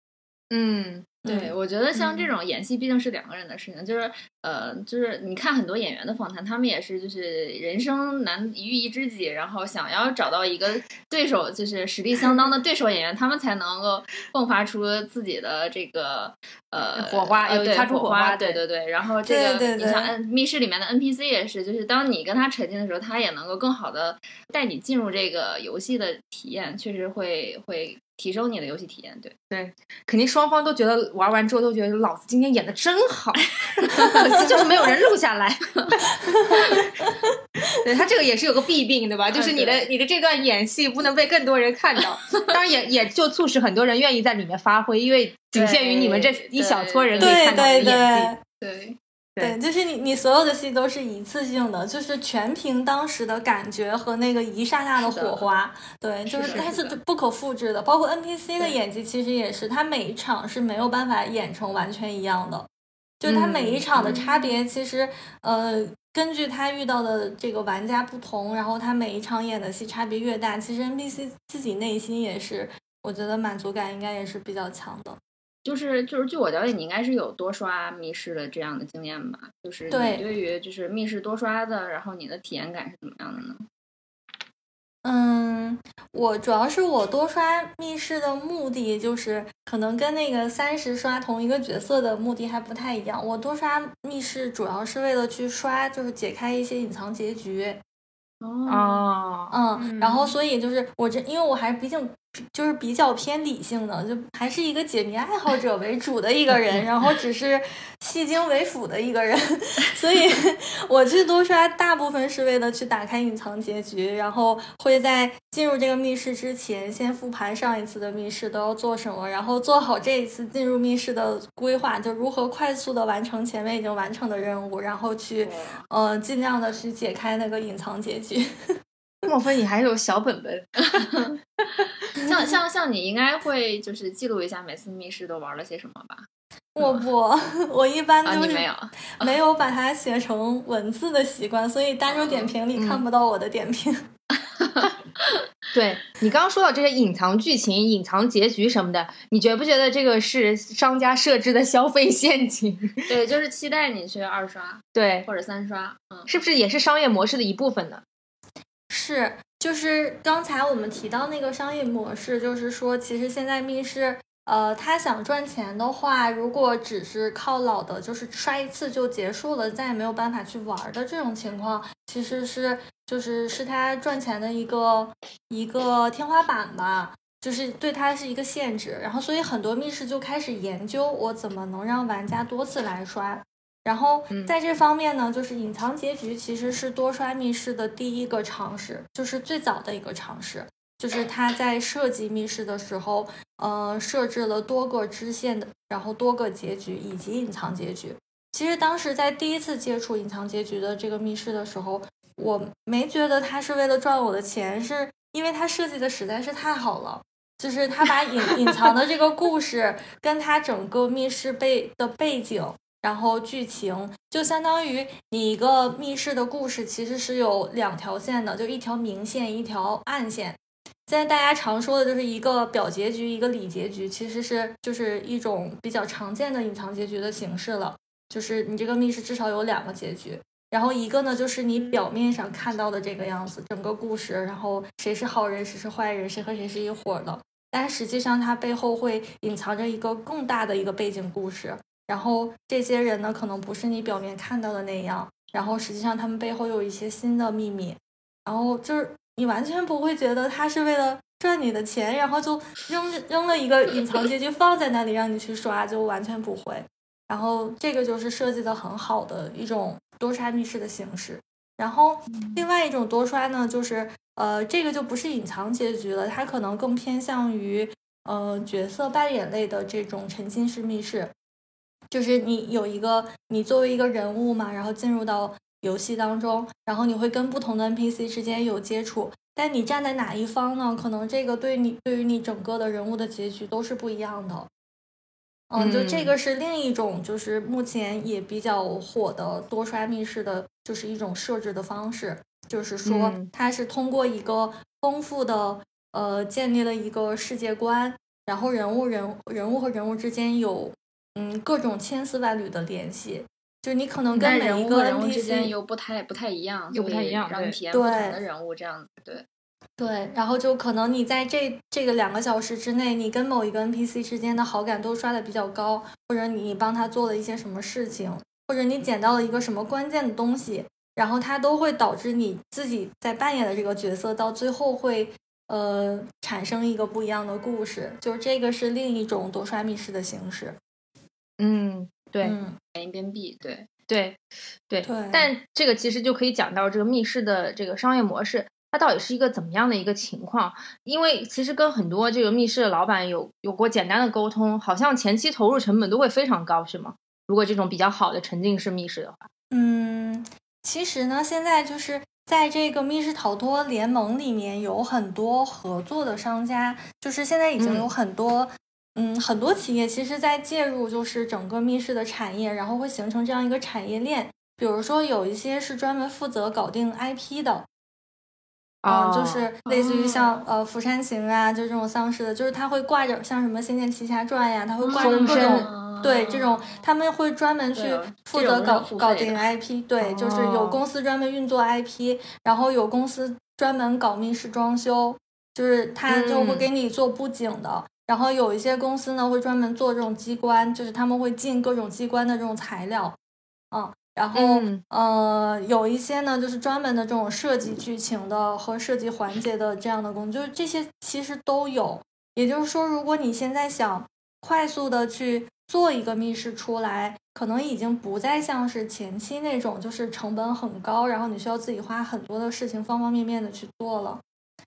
嗯。对，我觉得像这种演戏毕竟是两个人的事情，就是呃，就是你看很多演员的访谈，他们也是就是人生难遇一知己，然后想要找到一个对手，就是实力相当的对手演员，他们才能够迸发出自己的这个呃火花，有擦出火花，对对对。然后这个你像密室里面的 NPC 也是，就是当你跟他沉浸的时候，他也能够更好的带你进入这个游戏的体验，确实会会。提升你的游戏体验。对对，肯定双方都觉得玩完之后都觉得老子今天演的真好，可惜就是没有人录下来。对他这个也是有个弊病，对吧？就是你的你的这段演戏不能被更多人看到，当然也也就促使很多人愿意在里面发挥，因为仅限于你们这一小撮人可以看到你的演技。对。对，就是你，你所有的戏都是一次性的，就是全凭当时的感觉和那个一刹那的火花。对，就是它是不可复制的。包括 NPC 的演技，其实也是，他每一场是没有办法演成完全一样的。就他每一场的差别，其实呃，根据他遇到的这个玩家不同，然后他每一场演的戏差别越大，其实 NPC 自己内心也是，我觉得满足感应该也是比较强的。就是就是，据我了解，你应该是有多刷密室的这样的经验吧？就是你对于就是密室多刷的，然后你的体验感是怎么样的呢？嗯，我主要是我多刷密室的目的，就是可能跟那个三十刷同一个角色的目的还不太一样。我多刷密室主要是为了去刷，就是解开一些隐藏结局。哦，嗯，然后所以就是我这，因为我还毕竟。就是比较偏理性的，就还是一个解谜爱好者为主的一个人，然后只是戏精为辅的一个人，所以我去多刷大部分是为了去打开隐藏结局，然后会在进入这个密室之前先复盘上一次的密室都要做什么，然后做好这一次进入密室的规划，就如何快速的完成前面已经完成的任务，然后去呃尽量的去解开那个隐藏结局。莫非你还有小本本？像像像你应该会就是记录一下每次密室都玩了些什么吧？我不，我一般都是没有 没有把它写成文字的习惯，所以大众点评里看不到我的点评。对你刚刚说到这些隐藏剧情、隐藏结局什么的，你觉不觉得这个是商家设置的消费陷阱？对，就是期待你去二刷，对，或者三刷，嗯，是不是也是商业模式的一部分呢？是，就是刚才我们提到那个商业模式，就是说，其实现在密室，呃，他想赚钱的话，如果只是靠老的，就是刷一次就结束了，再也没有办法去玩的这种情况，其实是，就是是他赚钱的一个一个天花板吧，就是对他是一个限制。然后，所以很多密室就开始研究，我怎么能让玩家多次来刷。然后在这方面呢，就是隐藏结局其实是多刷密室的第一个尝试，就是最早的一个尝试。就是他在设计密室的时候，呃，设置了多个支线的，然后多个结局以及隐藏结局。其实当时在第一次接触隐藏结局的这个密室的时候，我没觉得他是为了赚我的钱，是因为他设计的实在是太好了。就是他把隐 隐藏的这个故事跟他整个密室背的背景。然后剧情就相当于你一个密室的故事，其实是有两条线的，就一条明线，一条暗线。现在大家常说的就是一个表结局，一个里结局，其实是就是一种比较常见的隐藏结局的形式了。就是你这个密室至少有两个结局，然后一个呢就是你表面上看到的这个样子，整个故事，然后谁是好人，谁是坏人，谁和谁是一伙的，但实际上它背后会隐藏着一个更大的一个背景故事。然后这些人呢，可能不是你表面看到的那样，然后实际上他们背后有一些新的秘密，然后就是你完全不会觉得他是为了赚你的钱，然后就扔扔了一个隐藏结局放在那里让你去刷，就完全不会。然后这个就是设计的很好的一种多刷密室的形式。然后另外一种多刷呢，就是呃，这个就不是隐藏结局了，它可能更偏向于呃角色扮演类的这种沉浸式密室。就是你有一个，你作为一个人物嘛，然后进入到游戏当中，然后你会跟不同的 NPC 之间有接触，但你站在哪一方呢？可能这个对你对于你整个的人物的结局都是不一样的。嗯，就这个是另一种，就是目前也比较火的多刷密室的，就是一种设置的方式，就是说它是通过一个丰富的呃建立了一个世界观，然后人物人人物和人物之间有。嗯，各种千丝万缕的联系，就你可能跟每一个人物之间又不太不太一样，又不太一样，让你体验不同的人物这样子，对对。然后就可能你在这这个两个小时之内，你跟某一个 NPC 之间的好感都刷的比较高，或者你帮他做了一些什么事情，或者你捡到了一个什么关键的东西，然后它都会导致你自己在扮演的这个角色到最后会。呃产生一个不一样的故事。就是这个是另一种多刷密室的形式。嗯，对，嗯，一边闭，对，对，对，对但这个其实就可以讲到这个密室的这个商业模式，它到底是一个怎么样的一个情况？因为其实跟很多这个密室的老板有有过简单的沟通，好像前期投入成本都会非常高，是吗？如果这种比较好的沉浸式密室的话，嗯，其实呢，现在就是在这个密室逃脱联盟里面有很多合作的商家，就是现在已经有嗯很多，嗯很多企业其实在介入，就是整个密室的产业，然后会形成这样一个产业链。比如说，有一些是专门负责搞定 IP 的，嗯，就哦是类似于像、呃《釜山行》啊，就这种丧尸的，就是它会挂着像什么《仙剑奇侠传》呀，它会挂着各种嗯对这种，他们会专门去负责搞搞定 IP，对，就是有哦公司专门运作 IP，然后有公司专门搞密室装修，就是他就会嗯给你做布景的。然后有一些公司呢会专门做这种机关，就是他们会进各种机关的这种材料，嗯，然后、嗯呃有一些呢就是专门的这种设计剧情的和设计环节的这样的工作，就是这些其实都有。也就是说，如果你现在想快速的去做一个密室出来，可能已经不再像是前期那种就是成本很高，然后你需要自己花很多的事情方方面面的去做了。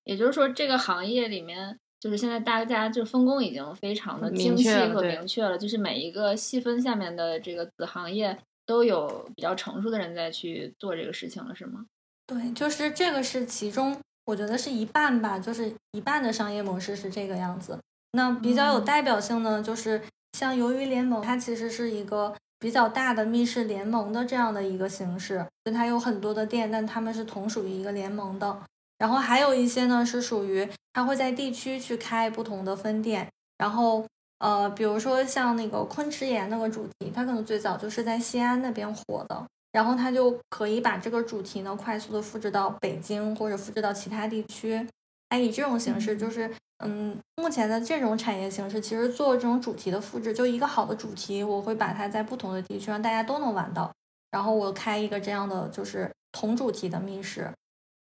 也就是说，这个行业里面，就是现在大家就分工已经非常的明精细和确了对明确了，就是每一个细分下面的这个子行业都有比较成熟的人在去做这个事情了，是吗？对，就是这个是其中，我觉得是一半吧，就是一半的商业模式是这个样子。那比较有嗯代表性呢，就是像鱿鱼联盟，它其实是一个比较大的密室联盟的这样的一个形式，就它有很多的店，但它们是同属于一个联盟的。然后还有一些呢是属于它会在地区去开不同的分店，然后呃，比如说像那个昆池岩那个主题，它可能最早就是在西安那边火的，然后它就可以把这个主题呢快速的复制到北京或者复制到其他地区。它以这种形式，就是嗯，目前的这种产业形式，其实做这种主题的复制，就一个好的主题，我会把它在不同的地区让大家都能玩到，然后我开一个这样的就是同主题的密室，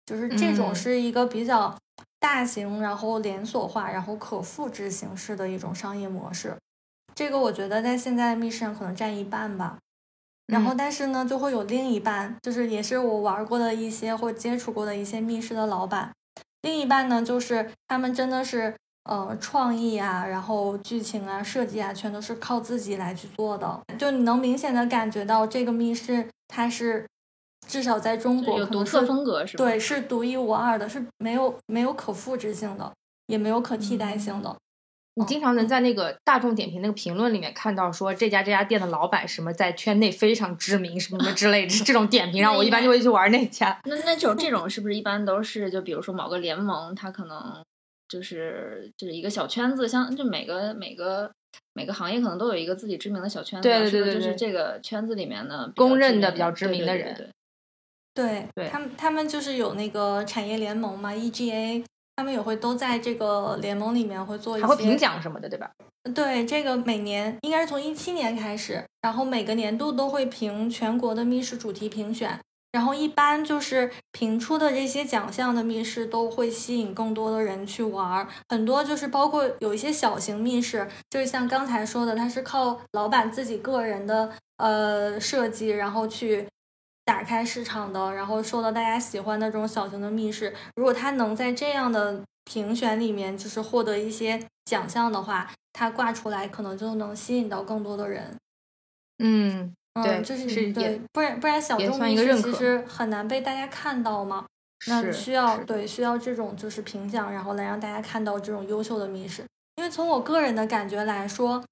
就是这种嗯是一个比较大型，然后连锁化，然后可复制形式的一种商业模式。这个我觉得在现在的密室上可能占一半吧。然后，嗯但是呢，就会有另一半，就是也是我玩过的一些或接触过的一些密室的老板。另一半呢，就是他们真的是呃创意啊，然后剧情啊、设计啊，全都是靠自己来去做的。就你能明显的感觉到这个密室它是至少在中国有独特风格是吧？对，是独一无二的，是没有没有可复制性的，也没有可替代性的。你经常能在那个大众点评那个评论里面看到说这家这家店的老板什么在圈内非常知名什么什么之类的 这种点评，然后我一般就会去玩那家。那那种这种是不是一般都是就比如说某个联盟，他可能就是就是一个小圈子，像就每个每个每个行业可能都有一个自己知名的小圈子啊，对对是不是对对对就是这个圈子里面的公认的的比较知名的人对对对对对他们，他们就是有那个产业联盟嘛，EGA，他们也会都在这个联盟里面会做一些还会评奖什么的，对吧？对，这个每年应该是从一七年开始，然后每个年度都会评全国的密室主题评选，然后一般就是评出的这些奖项的密室都会吸引更多的人去玩儿，很多就是包括有一些小型密室，就是像刚才说的，它是靠老板自己个人的呃设计，然后去。打开市场的，然后受到大家喜欢的这种小型的密室，如果它能在这样的评选里面就是获得一些奖项的话，它挂出来可能就能吸引到更多的人。嗯，对嗯，就是是对，不然不然小众密室其实很难被大家看到嘛。那是需要对需要这种就是评奖，然后来让大家看到这种优秀的密室。因为从我个人的感觉来说，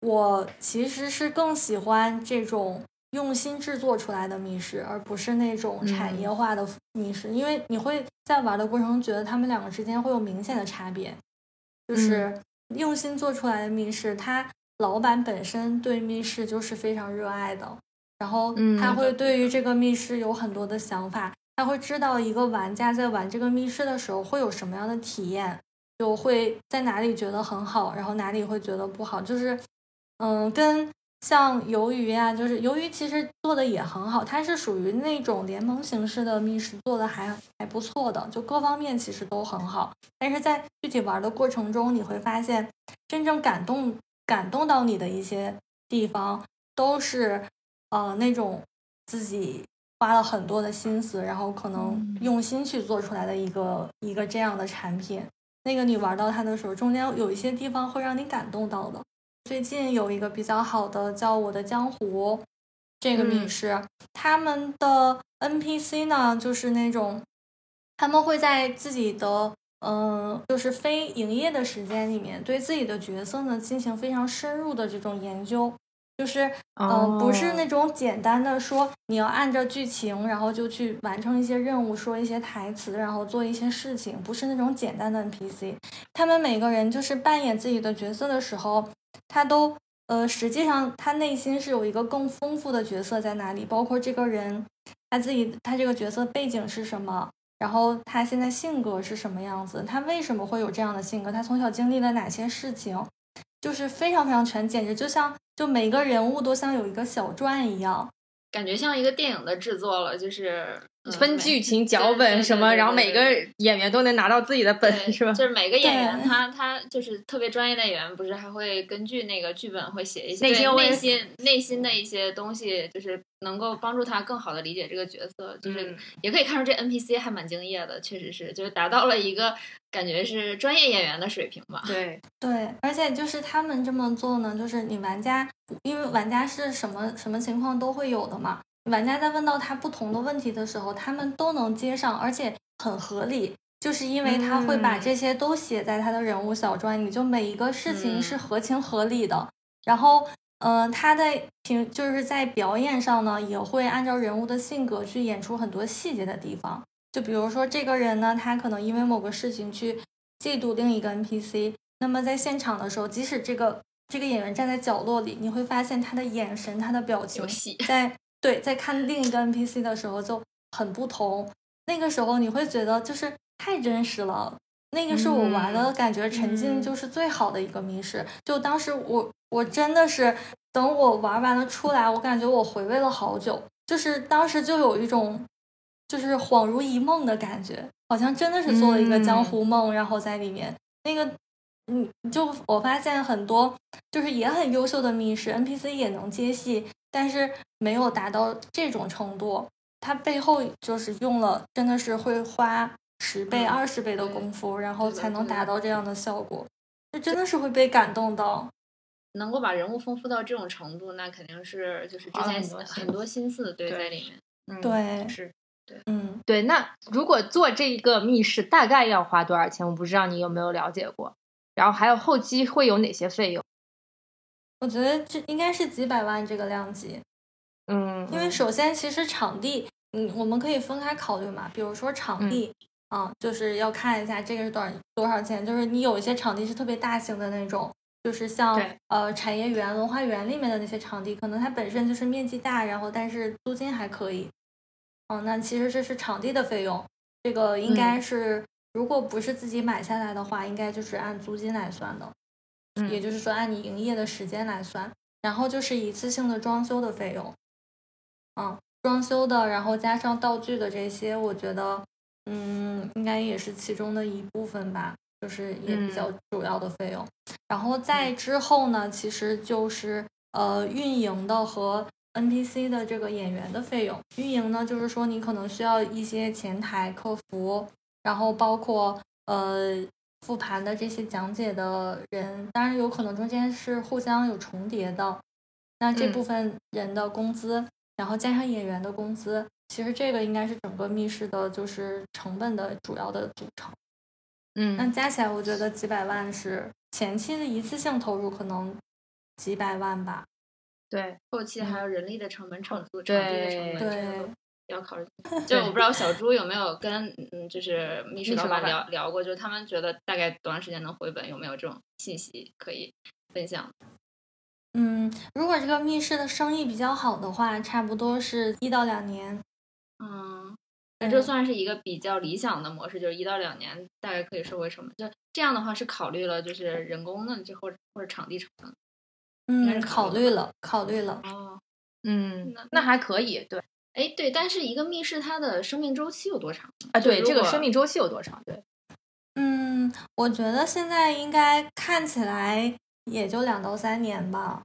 我其实是更喜欢这种用心制作出来的密室，而不是那种产业嗯。化的密室。因为你会在玩的过程中觉得他们两个之间会有明显的差别，就是用心做出来的密室，他老板本身对密室就是非常热爱的，然后他嗯。会对于这个密室有很多的想法，他会知道一个玩家在玩这个密室的时候会有什么样的体验，就会在哪里觉得很好，然后哪里会觉得不好，就是嗯，跟像鱿鱼呀、就是鱿鱼其实做的也很好，它是属于那种联盟形式的密室，做的还还不错的，就各方面其实都很好。但是在具体玩的过程中，你会发现，真正感动感动到你的一些地方，都是呃那种自己花了很多的心思，然后可能用心去做出来的一个一个这样的产品。那个你玩到它的时候，中间有一些地方会让你感动到的。最近有一个比较好的叫《我的江湖》这个密室，他们的 NPC 呢，就是那种他们会在自己的嗯、就是非营业的时间里面，对自己的角色呢进行非常深入的这种研究。就是，呃，不是那种简单的说你要按照剧情，然后就去完成一些任务，说一些台词，然后做一些事情，不是那种简单的 NPC。他们每个人就是扮演自己的角色的时候，他都呃，实际上他内心是有一个更丰富的角色在哪里，包括这个人他自己他这个角色背景是什么，然后他现在性格是什么样子，他为什么会有这样的性格，他从小经历了哪些事情，就是非常非常全，简直就像就每个人物都像有一个小传一样。感觉像一个电影的制作了，就是分剧情、脚本什么，然后每个演员都能拿到自己的本，是吧？就是每个演员他他就是特别专业的演员，不是还会根据那个剧本会写一些内心内心内心的一些东西，就是能够帮助他更好的理解这个角色。就是嗯也可以看出这 NPC 还蛮敬业的，确实是就是达到了一个感觉是专业演员的水平吧。对，对，而且就是他们这么做呢，就是你玩家，因为玩家是什么什么情况都会有的嘛。玩家在问到他不同的问题的时候，他们都能接上，而且很合理，就是因为他会把嗯这些都写在他的人物小传里，就每一个事情是嗯合情合理的。然后，呃，他在平就是在表演上呢，也会按照人物的性格去演出很多细节的地方。就比如说这个人呢，他可能因为某个事情去嫉妒另一个 NPC，那么在现场的时候，即使这个这个演员站在角落里，你会发现他的眼神、他的表情，在对在看另一个 NPC 的时候就很不同。那个时候你会觉得就是太真实了。那个是我玩的嗯感觉沉浸嗯就是最好的一个密室。就当时我我真的是等我玩完了出来，我感觉我回味了好久，就是当时就有一种就是恍如一梦的感觉，好像真的是做了一个江嗯湖梦，然后在里面那个。嗯，就我发现很多就是也很优秀的密室 NPC 也能接戏，但是没有达到这种程度。它背后就是用了，真的是会花十倍、嗯二十倍的功夫，然后才能达到这样的效果。这真的是会被感动到。能够把人物丰富到这种程度，那肯定是就是之前很多很多心思对对在里面。嗯对，是对嗯，对。那如果做这一个密室，大概要花多少钱？我不知道你有没有了解过。然后还有后期会有哪些费用？我觉得这应该是几百万这个量级。嗯，因为首先其实场地，嗯，我们可以分开考虑嘛。比如说场地，啊，就是要看一下这个是多少多少钱。就是你有一些场地是特别大型的那种，就是像呃产业园、文化园里面的那些场地，可能它本身就是面积大，然后但是租金还可以。嗯，那其实这是场地的费用，这个应该是、如果不是自己买下来的话，应该就是按租金来算的。嗯也就是说按你营业的时间来算，然后就是一次性的装修的费用，嗯，装修的，然后加上道具的这些，我觉得，嗯，应该也是其中的一部分吧，就是也比较主要的费用。然后在之后呢，其实就是呃运营的和 NPC 的这个演员的费用。运营呢，就是说你可能需要一些前台客服，然后包括呃复盘的这些讲解的人，当然有可能中间是互相有重叠的。那这嗯部分人的工资，然后加上演员的工资，其实这个应该是整个密室的就是成本的主要的组成。嗯那嗯加起来，我觉得几百万是前期的一次性投入，可能几百万吧。对后期还有人力的成本、场租、场地的成本，对要考虑。就我不知道小猪有没有跟嗯，就是密室老板密室老板聊聊过，就是他们觉得大概多长时间能回本，有没有这种信息可以分享？嗯，如果这个密室的生意比较好的话，差不多是一到两年。嗯，那这算是一个比较理想的模式，就是一到两年大概可以收回成本。就这样的话是考虑了就是人工的，就或者或者场地成本。嗯，考虑了，考虑了。哦，嗯，那那还可以，对哎，对，但是一个密室它的生命周期有多长？啊，对，这个生命周期有多长？对，嗯，我觉得现在应该看起来也就两到三年吧。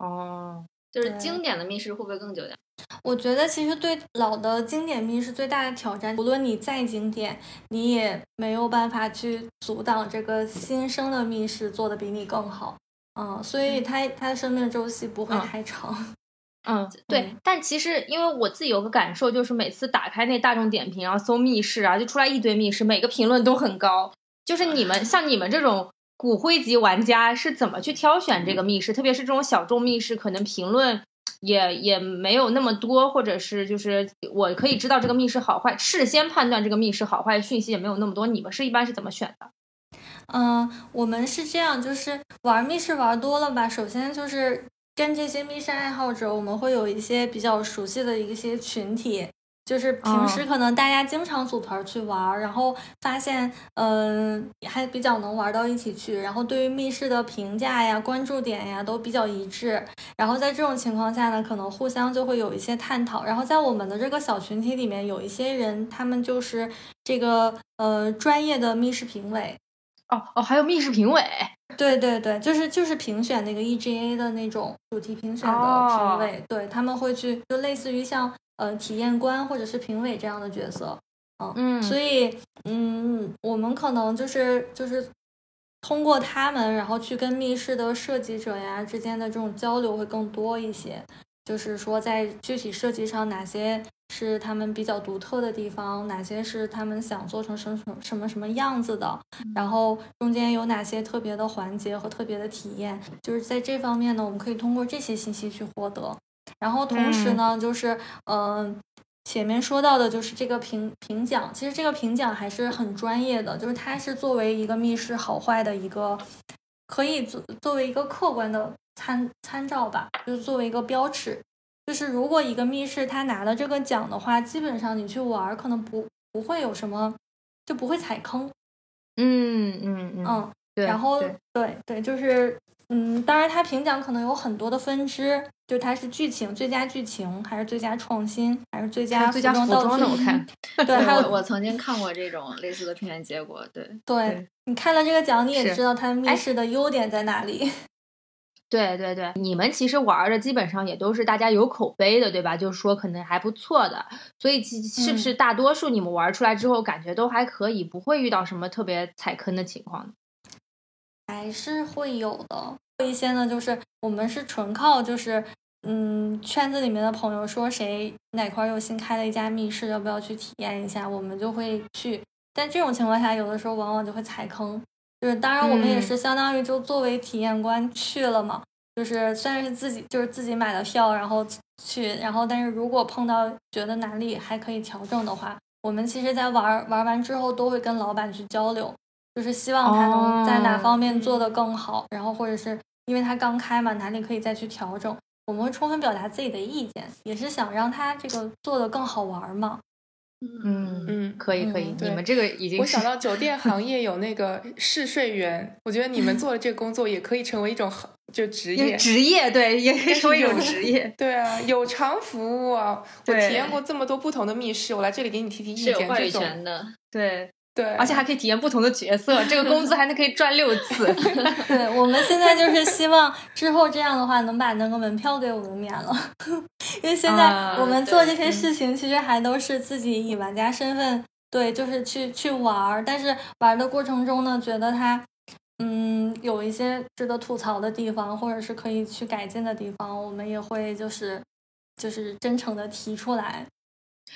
哦，就是经典的密室会不会更久点？我觉得其实对老的经典密室最大的挑战，无论你再经典，你也没有办法去阻挡这个新生的密室做的比你更好。嗯，所以它它的生命周期不会嗯太长。嗯，对嗯。但其实因为我自己有个感受，就是每次打开那大众点评，然后搜密室啊，就出来一堆密室，每个评论都很高。就是你们像你们这种骨灰级玩家是怎么去挑选这个密室？特别是这种小众密室，可能评论也也没有那么多，或者是就是我可以知道这个密室好坏，事先判断这个密室好坏的讯息也没有那么多。你们是一般是怎么选的？嗯，我们是这样，就是玩密室玩多了吧。首先就是跟这些密室爱好者，我们会有一些比较熟悉的一些群体，就是平时可能大家经常组团去玩儿，然后发现，嗯、还比较能玩到一起去，然后对于密室的评价呀、关注点呀都比较一致。然后在这种情况下呢，可能互相就会有一些探讨。然后在我们的这个小群体里面，有一些人，他们就是这个呃专业的密室评委。哦哦，还有密室评委对对对，就是就是评选那个 EGA 的那种主题评选的哦评委，对他们会去就类似于像呃体验官或者是评委这样的角色，嗯，所以嗯，我们可能就是就是通过他们，然后去跟密室的设计者呀之间的这种交流会更多一些，就是说在具体设计上哪些是他们比较独特的地方，哪些是他们想做成什么什么什么样子的，然后中间有哪些特别的环节和特别的体验，就是在这方面呢，我们可以通过这些信息去获得。然后同时呢，就是嗯、呃前面说到的就是这个评评奖，其实这个评奖还是很专业的，就是它是作为一个密室好坏的一个，可以作作为一个客观的参参照吧，就是作为一个标尺。就是如果一个密室他拿了这个奖的话，基本上你去玩儿可能不不会有什么，就不会踩坑。嗯嗯嗯，嗯，对，然后对对对，就是嗯，当然它评奖可能有很多的分支，就它是剧情最佳剧情，还是最佳创新，还是最佳最佳服装道具？我看，对，还 有我我曾经看过这种类似的评选结果，对对你看了这个奖，你也知道它密哎室的优点在哪里。对对对，你们其实玩的基本上也都是大家有口碑的，对吧？就是说可能还不错的，所以其是不是大多数你们玩出来之后感觉都还可以，不会遇到什么特别踩坑的情况？还是会有的。有一些呢，就是我们是纯靠就是嗯圈子里面的朋友说谁哪块儿又新开了一家密室，要不要去体验一下，我们就会去。但这种情况下，有的时候往往就会踩坑。就是当然我们也嗯是相当于就作为体验官去了嘛，就是虽然是自己就是自己买的票，然后去，然后但是如果碰到觉得哪里还可以调整的话，我们其实在玩玩完之后都会跟老板去交流。就是希望他能在哪哦方面做得更好，然后或者是因为他刚开嘛，哪里可以再去调整，我们会充分表达自己的意见，也是想让他这个做得更好玩嘛。嗯，嗯，可以可以，嗯你们这个已经我想到酒店行业有那个 试睡员，我觉得你们做的这个工作也可以成为一种行就职业。职业，对，也可以是成为一种职业。对啊，有偿服务啊！我体验过这么多不同的密室，我来这里给你提提意见。是有话语这种权的。对，对，而且还可以体验不同的角色，这个工资还能可以赚六次。对，我们现在就是希望之后这样的话能把那个门票给我们免了，因为现在啊我们做这些事情其实还都是自己以玩家身份，对，就是去去玩儿，但是玩的过程中呢，觉得它。嗯，有一些值得吐槽的地方，或者是可以去改进的地方，我们也会就是就是真诚的提出来。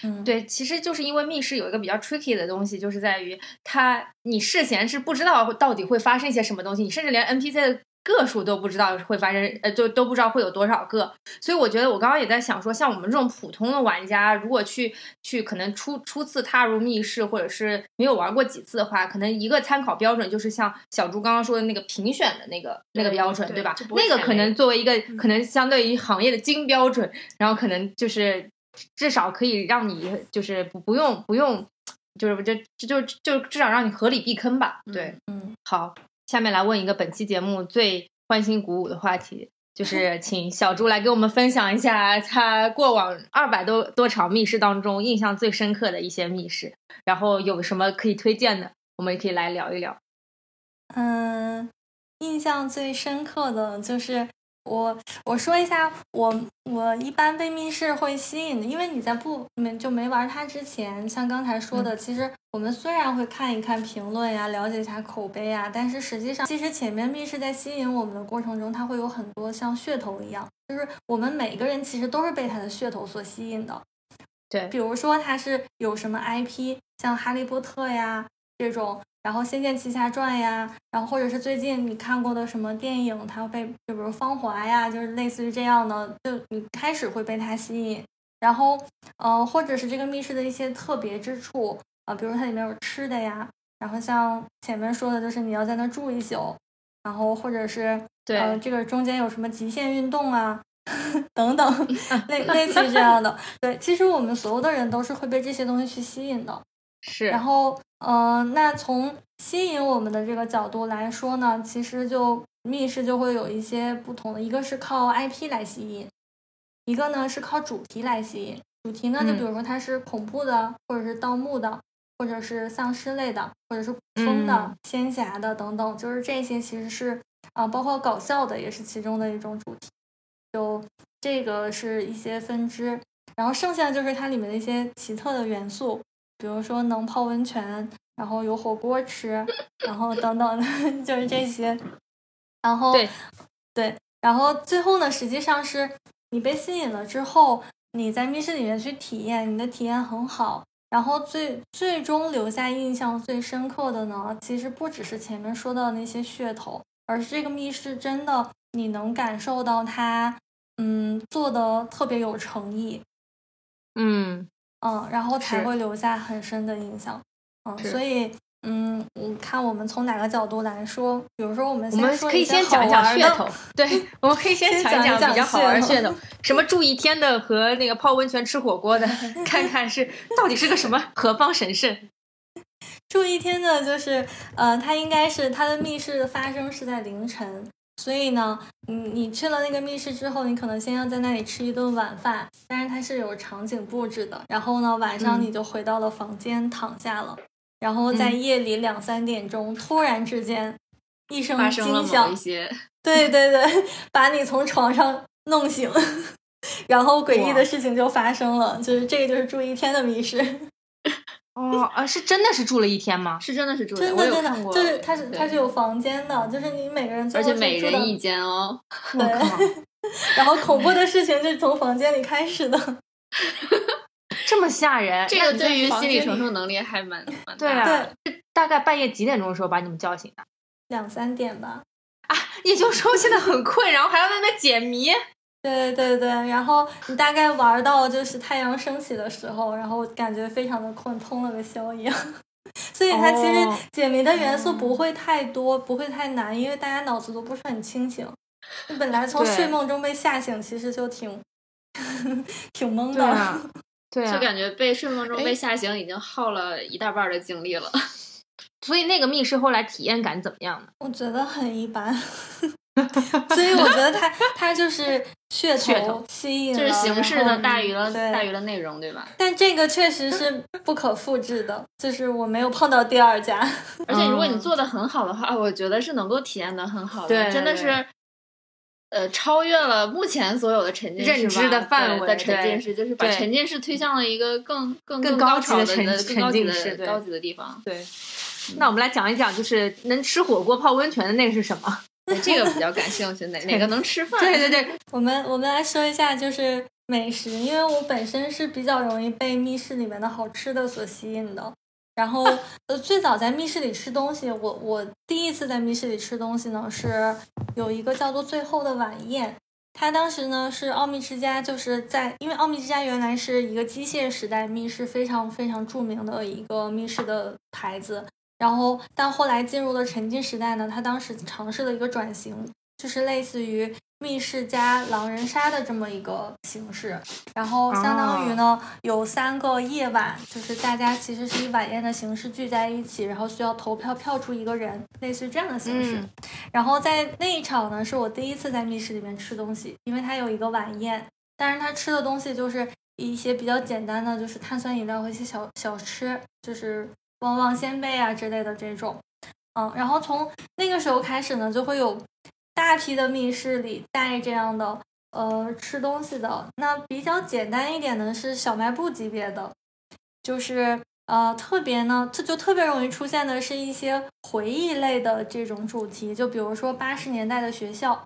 嗯，对，其实就是因为密室有一个比较 tricky 的东西，就是在于它你事前是不知道到底会发生一些什么东西，你甚至连 NPC 的个数都不知道会发生，呃，就都不知道会有多少个。所以我觉得我刚刚也在想说，像我们这种普通的玩家，如果去去可能初初次踏入密室，或者是没有玩过几次的话，可能一个参考标准就是像小猪刚刚说的那个评选的那个那个标准，对吧那个可能作为一个可能相对于行业的金标准，然后可能就是至少可以让你就是不不用不用，就是就就就就至少让你合理避坑吧。对，嗯，好，下面来问一个本期节目最欢欣鼓舞的话题：就是请小猪来给我们分享一下他过往二百多多场密室当中印象最深刻的一些密室，然后有什么可以推荐的，我们也可以来聊一聊。嗯，印象最深刻的就是我我说一下，我我一般被密室会吸引的，因为你在不没就没玩它之前，像刚才说的，其实我们虽然会看一看评论呀，了解一下口碑呀，但是实际上，其实前面密室在吸引我们的过程中，它会有很多像噱头一样，就是我们每个人其实都是被它的噱头所吸引的。对，比如说它是有什么 IP，像哈利波特呀这种。然后《仙剑奇侠传》呀，然后或者是最近你看过的什么电影，它被就比如《芳华》呀，就是类似于这样的，就你开始会被它吸引。然后，呃，或者是这个密室的一些特别之处啊，比如它里面有吃的呀，然后像前面说的，就是你要在那住一宿，然后或者是呃，这个中间有什么极限运动啊 等等，类类似于这样的。对，其实我们所有的人都是会被这些东西去吸引的。是，然后，呃，那从吸引我们的这个角度来说呢，其实就密室就会有一些不同的，一个是靠 IP 来吸引，一个呢是靠主题来吸引。主题呢，就比如说它是恐怖的，或者是盗墓的，或者是丧尸类的，或者是古风的、仙侠的等等，就是这些其实是啊，包括搞笑的也是其中的一种主题。就这个是一些分支，然后剩下就是它里面的一些奇特的元素。比如说能泡温泉，然后有火锅吃，然后等等的，就是这些。然后对对，然后最后呢，实际上是你被吸引了之后，你在密室里面去体验，你的体验很好。然后最最终留下印象最深刻的呢，其实不只是前面说到的那些噱头，而是这个密室真的你能感受到它，嗯，做的特别有诚意。嗯。嗯，然后才会留下很深的印象。嗯，所以，嗯，你看我们从哪个角度来说？比如说，我们我们可以先讲讲噱头。对，我们可以先讲讲比较好玩噱头，什么住一天的和那个泡温泉吃火锅的，看看是到底是个什么何方神圣。住一天的，就是呃，它应该是它的密室发生是在凌晨。所以呢，你你去了那个密室之后，你可能先要在那里吃一顿晚饭，但是它是有场景布置的。然后呢，晚上你就回到了房间躺下了。然后在夜里两三点钟，突然之间一声惊响，一些，对对对，把你从床上弄醒，然后诡异的事情就发生了。就是这个就是住一天的密室。哦啊，是真的是住了一天吗？是真的是住，真的真的，就是它是它是有房间的，就是你每个人而且每人一间哦。对，然后恐怖的事情就是从房间里开始的，这么吓人。这个对于心理承受能力还蛮蛮对啊。大概半夜几点钟的时候把你们叫醒的？两三点吧。啊，也就是说现在很困，然后还要在那解谜。对对对，然后你大概玩到就是太阳升起的时候，然后感觉非常的困，通了个宵一样。所以它其实解谜的元素不会太多，不会太难，因为大家脑子都不是很清醒。你本来从睡梦中被吓醒，其实就挺 挺懵的。对，就感觉被睡梦中被吓醒，已经耗了一大半的精力了。所以那个密室后来体验感怎么样呢？我觉得很一般。所以我觉得它它就是噱头吸引，就是形式的大于了大于了内容，对吧？但这个确实是不可复制的，就是我没有碰到第二家。而且如果你做的很好的话，我觉得是能够体验的很好的，真的是，呃，超越了目前所有的沉浸式认知的范围的沉浸式，就是把沉浸式推向了一个更更更高级的沉沉浸式高级的地方。对，那我们来讲一讲，就是能吃火锅泡温泉的那个是什么？这个比较感兴趣，哪哪个能吃饭？对对对，我们我们来说一下，就是美食，因为我本身是比较容易被密室里面的好吃的所吸引的。然后，呃，最早在密室里吃东西，我我第一次在密室里吃东西呢，是有一个叫做《最后的晚宴》，它当时呢是奥秘之家，就是在因为奥秘之家原来是一个机械时代密室非常非常著名的一个密室的牌子。然后，但后来进入了沉浸时代呢，他当时尝试了一个转型，就是类似于密室加狼人杀的这么一个形式。然后，相当于呢，有三个夜晚，就是大家其实是以晚宴的形式聚在一起，然后需要投票票出一个人，类似于这样的形式。然后在那一场呢，是我第一次在密室里面吃东西，因为它有一个晚宴，但是他吃的东西就是一些比较简单的，就是碳酸饮料和一些小小吃，就是旺旺仙贝啊之类的这种。嗯，然后从那个时候开始呢，就会有大批的密室里带这样的呃吃东西的。那比较简单一点的是小卖部级别的，就是呃特别呢，这就特别容易出现的是一些回忆类的这种主题，就比如说八十年代的学校，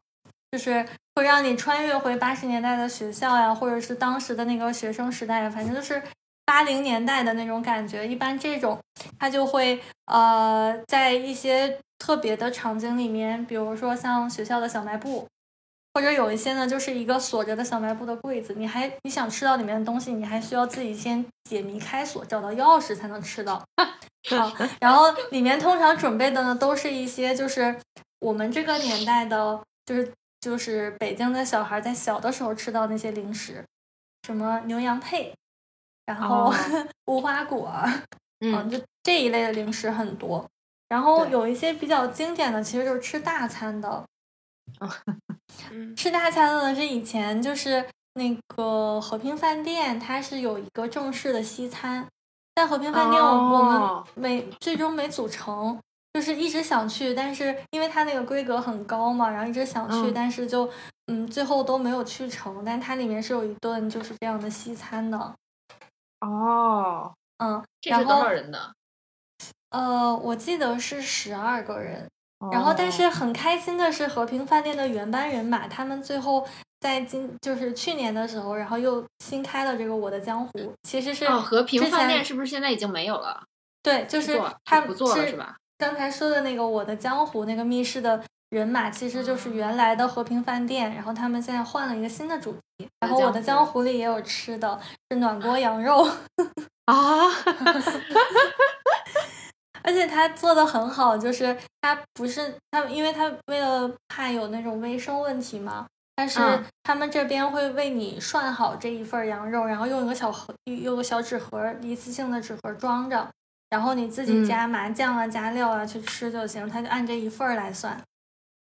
就是会让你穿越回八十年代的学校呀，或者是当时的那个学生时代呀，反正就是八零年代的那种感觉。一般这种它就会呃在一些特别的场景里面，比如说像学校的小卖部。或者有一些呢，就是一个锁着的小卖部的柜子，你还你想吃到里面的东西，你还需要自己先解谜开锁，找到钥匙才能吃到。好，然后里面通常准备的呢，都是一些就是我们这个年代的，就是就是北京的小孩在小的时候吃到那些零食，什么牛羊配，然后、哦 无花果，嗯，就。这一类的零食很多。然后有一些比较经典的，其实就是吃大餐的。嗯。吃大餐的呢是以前就是那个和平饭店，它是有一个正式的西餐，但和平饭店我我们哦。没最终没组成，就是一直想去，但是因为它那个规格很高嘛，然后一直想去，嗯。但是就嗯最后都没有去成。但它里面是有一顿就是这样的西餐的，哦，嗯，这是多然后少人的？呃，我记得是十二个人，然后，但哦是很开心的是，和平饭店的原班人马，他们最后在今就是去年的时候，然后又新开了这个《我的江湖》，其实是哦，和平饭店是不是现在已经没有了？对，就是他不做了是吧？刚才说的那个《我的江湖》那个密室的人马，其实就是原来的和平饭店，然后他们现在换了一个新的主题。然后《我的江湖》里也有吃的，是暖锅羊肉，啊，而且他做的很好，就是他不是他，因为他为了怕有那种卫生问题嘛，但是嗯他们这边会为你涮好这一份羊肉，然后用一个小盒，用个小纸盒，一次性的纸盒装着，然后你自己嗯加麻酱啊、加料啊去吃就行，他就按这一份儿来算。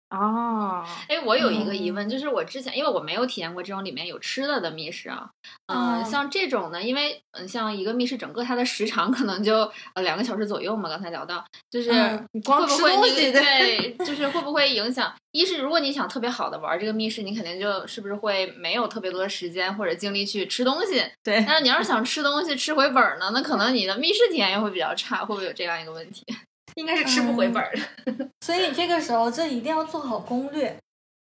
哦，哎，我有一个疑嗯问，就是我之前因为我没有体验过这种里面有吃的的密室啊，嗯、哦像这种呢，因为嗯，像一个密室整个它的时长可能就呃两个小时左右嘛，刚才聊到，就是嗯光吃会不会那东西对，就是会不会影响？一是如果你想特别好的玩这个密室，你肯定就是不是会没有特别多的时间或者精力去吃东西，对，但是你要是 想吃东西吃回本儿呢，那可能你的密室体验又会比较差，会不会有这样一个问题？应该是吃不回本儿的。所以这个时候就一定要做好攻略，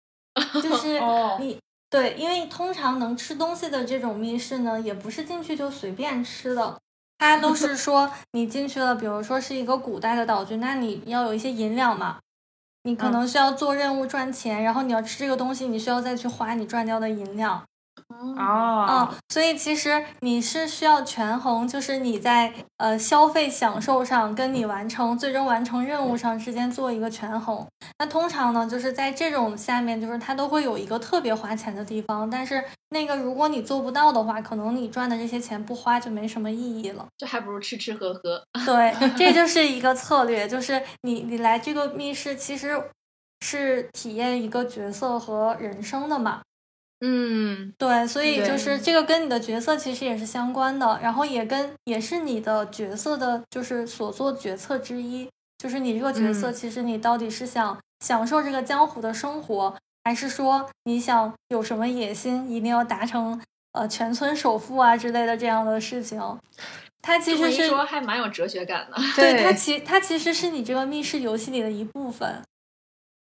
就是哦你对，因为通常能吃东西的这种密室呢，也不是进去就随便吃的，它都是 说你进去了，比如说是一个古代的道具，那你要有一些银两嘛，你可嗯能需要做任务赚钱，然后你要吃这个东西，你需要再去花你赚掉的银两。嗯，哦，所以其实你是需要权衡，就是你在呃消费享受上跟你完成最终完成任务上之间做一个权衡。那通常呢，就是在这种下面，就是它都会有一个特别花钱的地方，但是那个如果你做不到的话，可能你赚的这些钱不花就没什么意义了。就还不如吃吃喝喝。对，这就是一个策略，就是你你来这个密室其实是体验一个角色和人生的嘛。嗯，对，所以就是这个跟你的角色其实也是相关的，然后也跟也是你的角色的，就是所做决策之一，就是你这个角色嗯其实你到底是想享受这个江湖的生活，还是说你想有什么野心，一定要达成呃全村首富啊之类的这样的事情？它其实是说还蛮有哲学感的。对它 其它其实是你这个密室游戏里的一部分。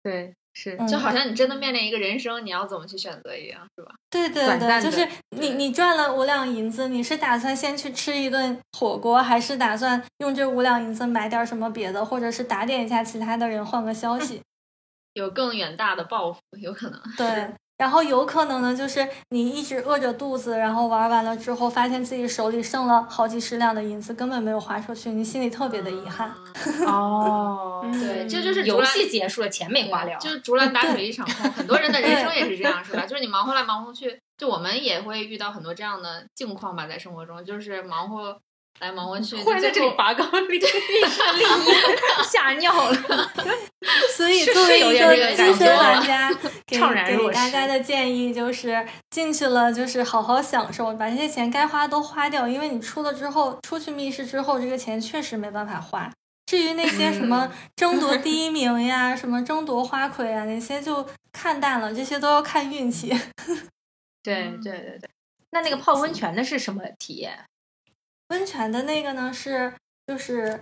对，是，嗯就好像你真的面临一个人生，你要怎么去选择一样，是吧？对对对，就是你你赚了五两银子，你是打算先去吃一顿火锅，还是打算用这五两银子买点什么别的，或者是打点一下其他的人换个消息？有更远大的抱负，有可能。对，然后有可能呢，就是你一直饿着肚子，然后玩完了之后，发现自己手里剩了好几十两的银子，根本没有花出去，你心里特别的遗憾。哦，嗯对，这就是游戏结束了，钱没花了，就是竹篮打水一场空。很多人的人生也是这样，是吧？就是你忙活来忙活去，就我们也会遇到很多这样的境况吧，在生活中，就是忙活来蒙文去，忽然在这里拔高利利顺利益，吓尿了。所以作为一个个资深玩家，给给大失家的建议就是进去了就是好好享受，把这些钱该花都花掉，因为你出了之后，出去密室之后，这个钱确实没办法花。至于那些什么 争夺第一名呀，什么争夺花魁啊，那些就看淡了，这些都要看运气。对对对对。那那个泡温泉的是什么体验？温泉的那个呢是就是，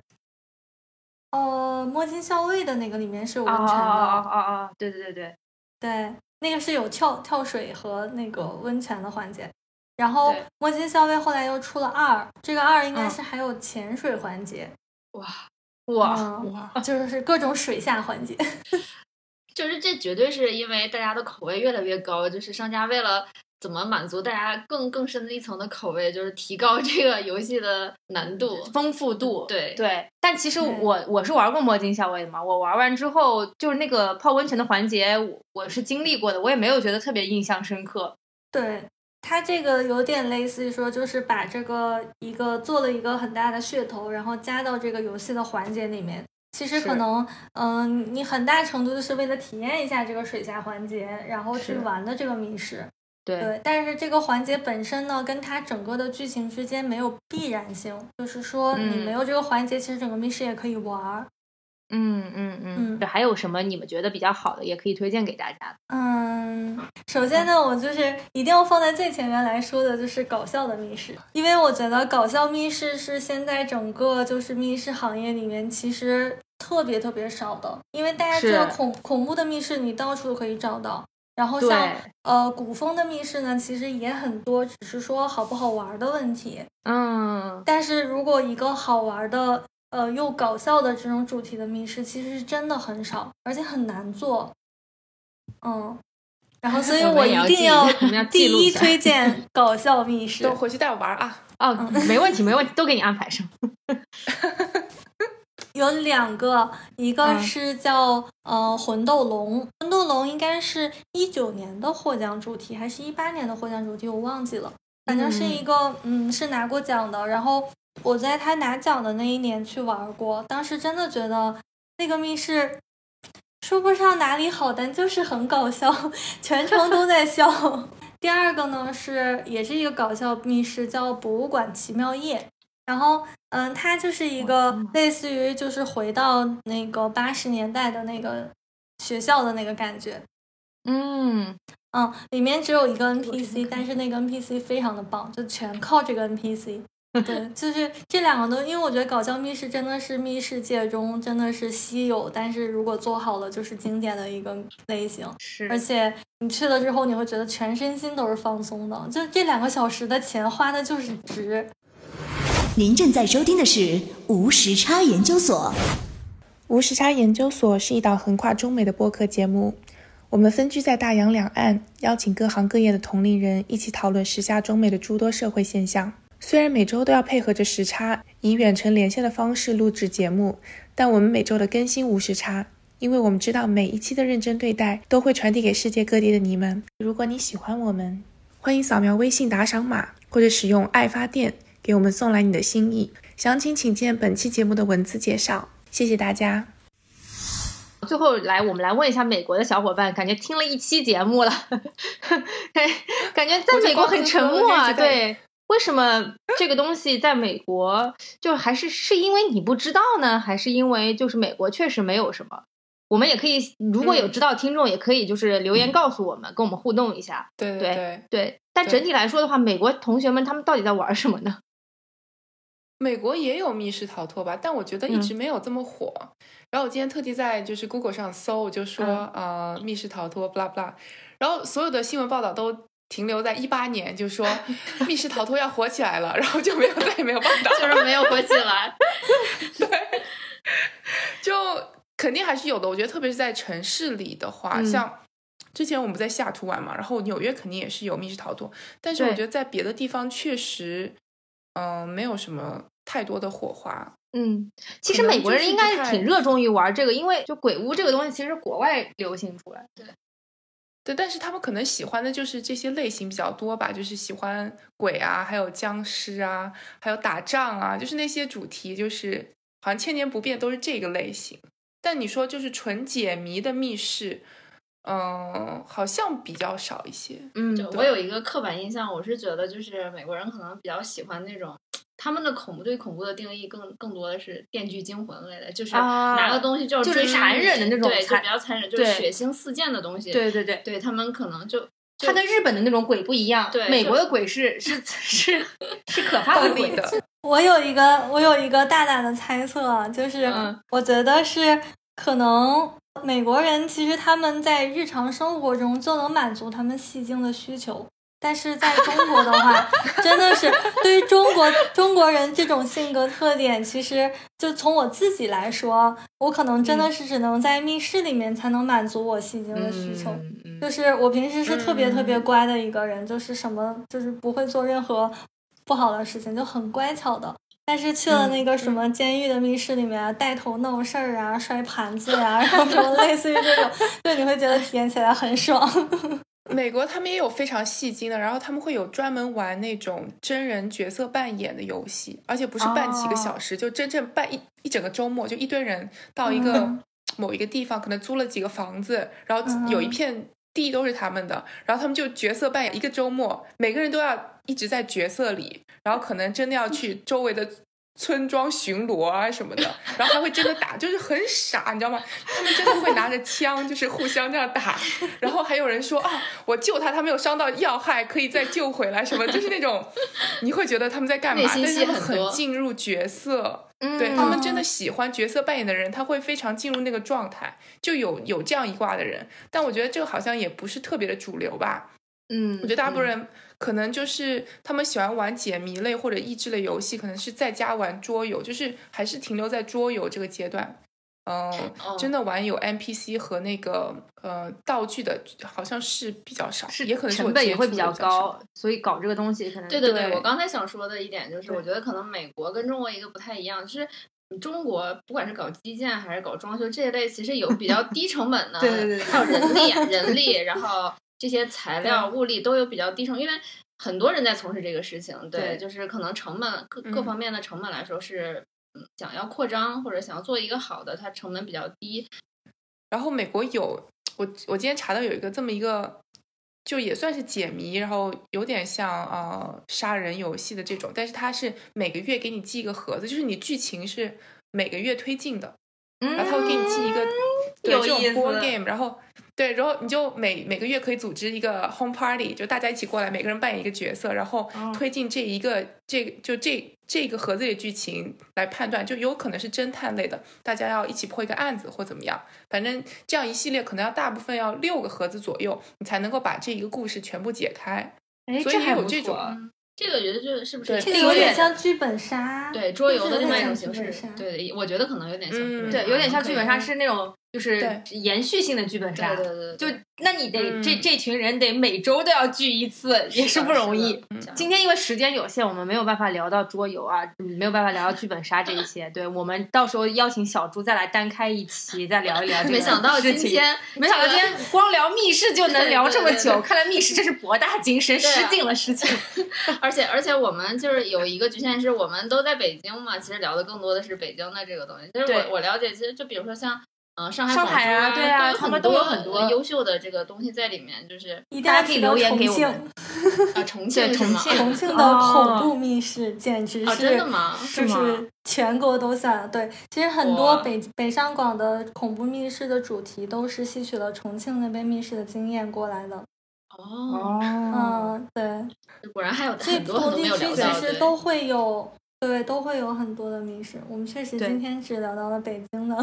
呃，摸金校尉的那个里面是有哦温泉的，哦哦哦哦，对对对对。对，那个是有跳跳水和那个温泉的环节。然后摸金校尉后来又出了二，这个二应该嗯是还有潜水环节，哇，嗯，哇，就是各种水下环节。就是这绝对是因为大家的口味越来越高，就是商家为了怎么满足大家更更深的一层的口味，就是提高这个游戏的难度。丰富度，对对。但其实我我是玩过摸金校尉的嘛，我玩完之后就是那个泡温泉的环节，我我是经历过的，我也没有觉得特别印象深刻。对，它这个有点类似于说，就是把这个一个做了一个很大的噱头，然后加到这个游戏的环节里面。其实可能，嗯、你很大程度就是为了体验一下这个水下环节，然后去玩的这个密室。对。对，但是这个环节本身呢，跟它整个的剧情之间没有必然性，就是说你嗯。没有这个环节，其实整个密室也可以玩儿。嗯嗯嗯嗯，还有什么你们觉得比较好的，也可以推荐给大家？嗯，首先呢，我就是一定要放在最前面来说的，就是搞笑的密室，因为我觉得搞笑密室是现在整个就是密室行业里面其实特别特别少的，因为大家知道恐恐怖的密室你到处都可以找到，然后像，呃古风的密室呢，其实也很多，只是说好不好玩的问题。嗯，但是如果一个好玩的，呃，又搞笑的这种主题的密室，其实是真的很少，而且很难做。嗯，然后所以我一定要第一推荐搞笑密室都。回去带我玩啊！哦，没问题没问题，都给你安排上。有两个，一个嗯是叫、呃魂斗龙，魂斗龙应该是一九年的获奖主题，还是一八年的获奖主题，我忘记了。反正是一个嗯是拿过奖的。然后我在他拿奖的那一年去玩过，当时真的觉得那个密室说不上哪里好，但就是很搞笑，全程都在笑。第二个呢是也是一个搞笑密室，叫博物馆奇妙夜。然后，嗯，它就是一个类似于就是回到那个八十年代的那个学校的那个感觉。嗯，嗯，里面只有一个 NPC，但是那个 NPC 非常的棒，就全靠这个 NPC。对，就是这两个都，因为我觉得搞笑密室真的是密室界中真的是稀有，但是如果做好了就是经典的一个类型。是，而且你去了之后，你会觉得全身心都是放松的，就这两个小时的钱花的就是值。您正在收听的是无时差研究所。无时差研究所是一档横跨中美的播客节目，我们分居在大洋两岸，邀请各行各业的同龄人一起讨论时下中美的诸多社会现象。虽然每周都要配合着时差，以远程连线的方式录制节目，但我们每周的更新无时差，因为我们知道每一期的认真对待都会传递给世界各地的你们。如果你喜欢我们，欢迎扫描微信打赏码，或者使用爱发电给我们送来你的心意。详情请见本期节目的文字介绍。谢谢大家。最后来，我们来问一下美国的小伙伴，感觉听了一期节目了，感感觉在美国很沉默啊。对，为什么这个东西在美国就还是是因为你不知道呢，还是因为就是美国确实没有什么？我们也可以，如果有知道听众，也可以就是留言告诉我们，跟我们互动一下。对对对，对，但整体来说的话，美国同学们他们到底在玩什么呢？美国也有密室逃脱吧，但我觉得一直没有这么火。然后我今天特地在就是 Google 上搜，我就说、呃密室逃脱 blah blah，然后所有的新闻报道都停留在一八年，就说 密室逃脱要火起来了，然后就没有再也没有报道，就是没有火起来。对就肯定还是有的。我觉得特别是在城市里的话，嗯像之前我们在西雅图玩嘛，然后纽约肯定也是有密室逃脱，但是我觉得在别的地方确实，嗯、没有什么太多的火花。嗯，其实美国人应该是挺热衷于玩这个，因为就鬼屋这个东西其实国外流行出来对。对，但是他们可能喜欢的就是这些类型比较多吧，就是喜欢鬼啊，还有僵尸啊，还有打仗啊，就是那些主题，就是好像千年不变都是这个类型。但你说就是纯解谜的密室，嗯，好像比较少一些。嗯，我有一个刻板印象，我是觉得就是美国人可能比较喜欢那种。他们的恐怖对恐怖的定义更更多的是《电锯惊魂》类的，就是拿个东西就是残忍的那种，对，就比较残忍，就是血腥四溅的东西。对对对，对他们可能就他跟日本的那种鬼不一样，对，美国的鬼是是是是可怕的鬼的。我有一个我有一个大胆的猜测，就是我觉得是可能美国人其实他们在日常生活中就能满足他们戏精的需求。但是在中国的话，真的是对于中国中国人这种性格特点，其实就从我自己来说，我可能真的是只能在密室里面才能满足我戏精的需求。就是我平时是特别特别乖的一个人，就是什么就是不会做任何不好的事情，就很乖巧的。但是去了那个什么监狱的密室里面，带头闹事儿啊，摔盘子呀，然后什么类似于这种，就你会觉得体验起来很爽。美国他们也有非常戏精的，然后他们会有专门玩那种真人角色扮演的游戏，而且不是扮几个小时，就真正扮一一整个周末，就一堆人到一个某一个地方，可能租了几个房子，然后有一片地都是他们的，然后他们就角色扮演一个周末，每个人都要一直在角色里，然后可能真的要去周围的。村庄巡逻啊什么的，然后还会真的打，就是很傻，你知道吗？他们真的会拿着枪，就是互相这样打。然后还有人说啊，我救他，他没有伤到要害，可以再救回来，什么就是那种，你会觉得他们在干嘛？但是他们很进入角色，对他们真的喜欢角色扮演的人，他会非常进入那个状态，就有有这样一挂的人。但我觉得这个好像也不是特别的主流吧。嗯，我觉得大部分人。可能就是他们喜欢玩解谜类或者益智类游戏，可能是在家玩桌游，就是还是停留在桌游这个阶段。嗯，真的玩有 NPC 和那个呃道具的，好像是比较少，是也可能成本也会比较高，所以搞这个东西可能对对对。我刚才想说的一点就是，我觉得可能美国跟中国一个不太一样，就是中国不管是搞基建还是搞装修这一类，其实有比较低成本的，对对对，还 有人力人力，然后。这些材料、物力都有比较低成，因为很多人在从事这个事情，对，就是可能成本各各方面的成本来说是，想要扩张或者想要做一个好的，它成本比较低。然后美国有我我今天查到有一个这么一个，就也算是解谜，然后有点像呃杀人游戏的这种，但是它是每个月给你寄一个盒子，就是你剧情是每个月推进的，然后他会给你寄一个对这种 board game，然后。对，然后你就每每个月可以组织一个 home party，就大家一起过来，每个人扮演一个角色，然后推进这一个这就这这个盒子里的剧情来判断，就有可能是侦探类的，大家要一起破一个案子或怎么样，反正这样一系列可能要大部分要六个盒子左右，你才能够把这一个故事全部解开。哎，所以有这种。这个我觉得就是不是这个有点像剧本杀，对桌游的另外一种形式。对，我觉得可能有点像，对，有点像剧本杀，是那种就是延续性的剧本杀。对对对，就那你得这这群人得每周都要聚一次，也是不容易。今天因为时间有限，我们没有办法聊到桌游啊，没有办法聊到剧本杀这一些。对我们到时候邀请小猪再来单开一期，再聊一聊。没想到今天，没想到今天光聊密室就能聊这么久，看来密室真是博大精深，失敬了，失敬。而且而且我们就是有一个局限，是我们都在北京嘛。其实聊的更多的是北京的这个东西。就是我我了解，其实就比如说像嗯上海、上海啊，对啊，他们都有很多优秀的这个东西在里面。就是大家可以留言给我们。啊，重庆重庆重庆的恐怖密室简直是真的吗？就是全国都算对。其实很多北北上广的恐怖密室的主题都是吸取了重庆那边密室的经验过来的。哦，嗯，对，果然还有这不同地区其实都会有，对，都会有很多的密室。我们确实今天只聊到了北京的，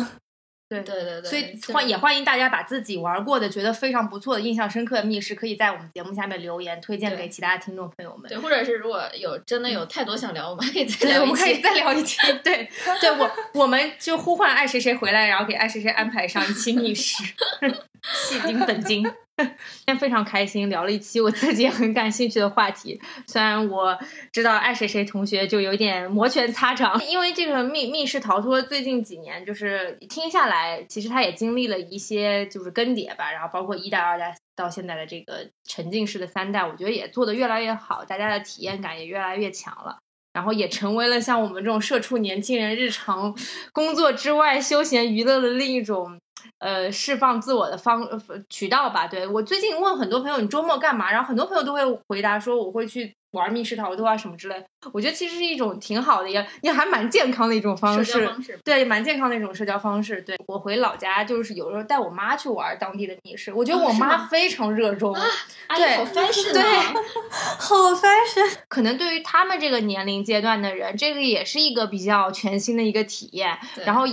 对对对对，所以欢也欢迎大家把自己玩过的、觉得非常不错的、印象深刻的密室，可以在我们节目下面留言，推荐给其他听众朋友们。对，或者是如果有真的有太多想聊，我们可以 再聊我们可以再聊一期。对，对我我们就呼唤爱谁谁回来，然后给爱谁谁安排上一期密室，戏精 本精。今天非常开心，聊了一期我自己很感兴趣的话题。虽然我知道爱谁谁同学就有点摩拳擦掌，因为这个密密室逃脱最近几年就是听下来，其实他也经历了一些就是更迭吧。然后包括一代、二代、到现在的这个沉浸式的三代，我觉得也做得越来越好，大家的体验感也越来越强了。然后也成为了像我们这种社畜年轻人日常工作之外休闲娱乐的另一种。呃，释放自我的方渠道吧。对我最近问很多朋友，你周末干嘛？然后很多朋友都会回答说，我会去玩密室逃脱啊什么之类。我觉得其实是一种挺好的，也也还蛮健康的一种方式。对，蛮健康的一种社交方式。对我回老家就是有时候带我妈去玩当地的密室，我觉得我妈非常热衷。对，好 fashion，对，好 fashion。可能对于他们这个年龄阶段的人，这个也是一个比较全新的一个体验。然后。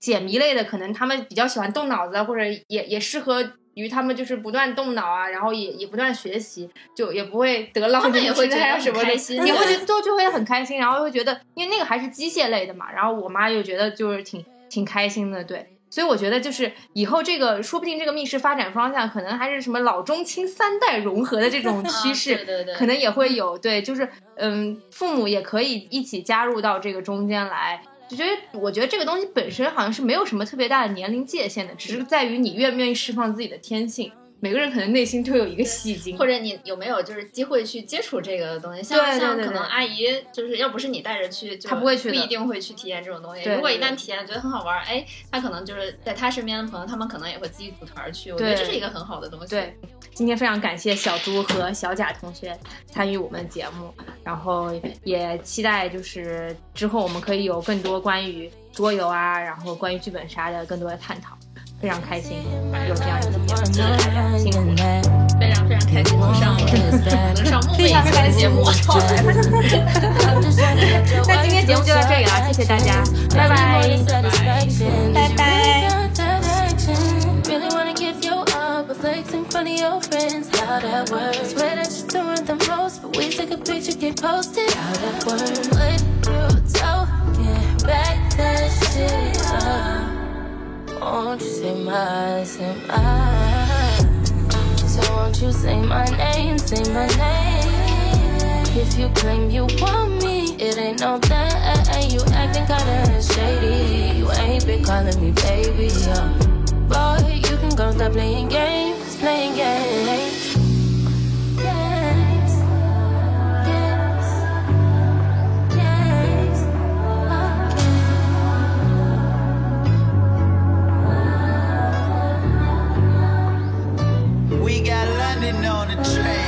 解谜类的，可能他们比较喜欢动脑子，或者也也适合于他们就是不断动脑啊，然后也也不断学习，就也不会得浪费会觉得什么开心，你会觉得都就会很开心，然后会觉得因为那个还是机械类的嘛，然后我妈又觉得就是挺挺开心的，对，所以我觉得就是以后这个说不定这个密室发展方向可能还是什么老中青三代融合的这种 趋势，对对对，可能也会有，对，就是嗯，父母也可以一起加入到这个中间来。我觉得，我觉得这个东西本身好像是没有什么特别大的年龄界限的，只是在于你愿不愿意释放自己的天性。每个人可能内心都有一个戏精，或者你有没有就是机会去接触这个东西？像像可能阿姨就是要不是你带着去，她不会去，不一定会去体验这种东西。如果一旦体验觉得很好玩，哎，他可能就是在他身边的朋友，他们可能也会自己组团去。我觉得这是一个很好的东西。对，今天非常感谢小朱和小贾同学参与我们的节目，然后也期待就是之后我们可以有更多关于桌游啊，然后关于剧本杀的更多的探讨。非常开心有这样一个节目，辛苦了，非常非常开心能上能上木美的节目，超来那今天节目就到这里了，谢谢大家，拜拜，拜拜。Won't you say my, say my? So won't you say my name, say my name? If you claim you want me, it ain't no that. You acting kinda shady. You ain't been calling me baby, yeah. Boy, you can go stop playing games, playing games. standing on a train.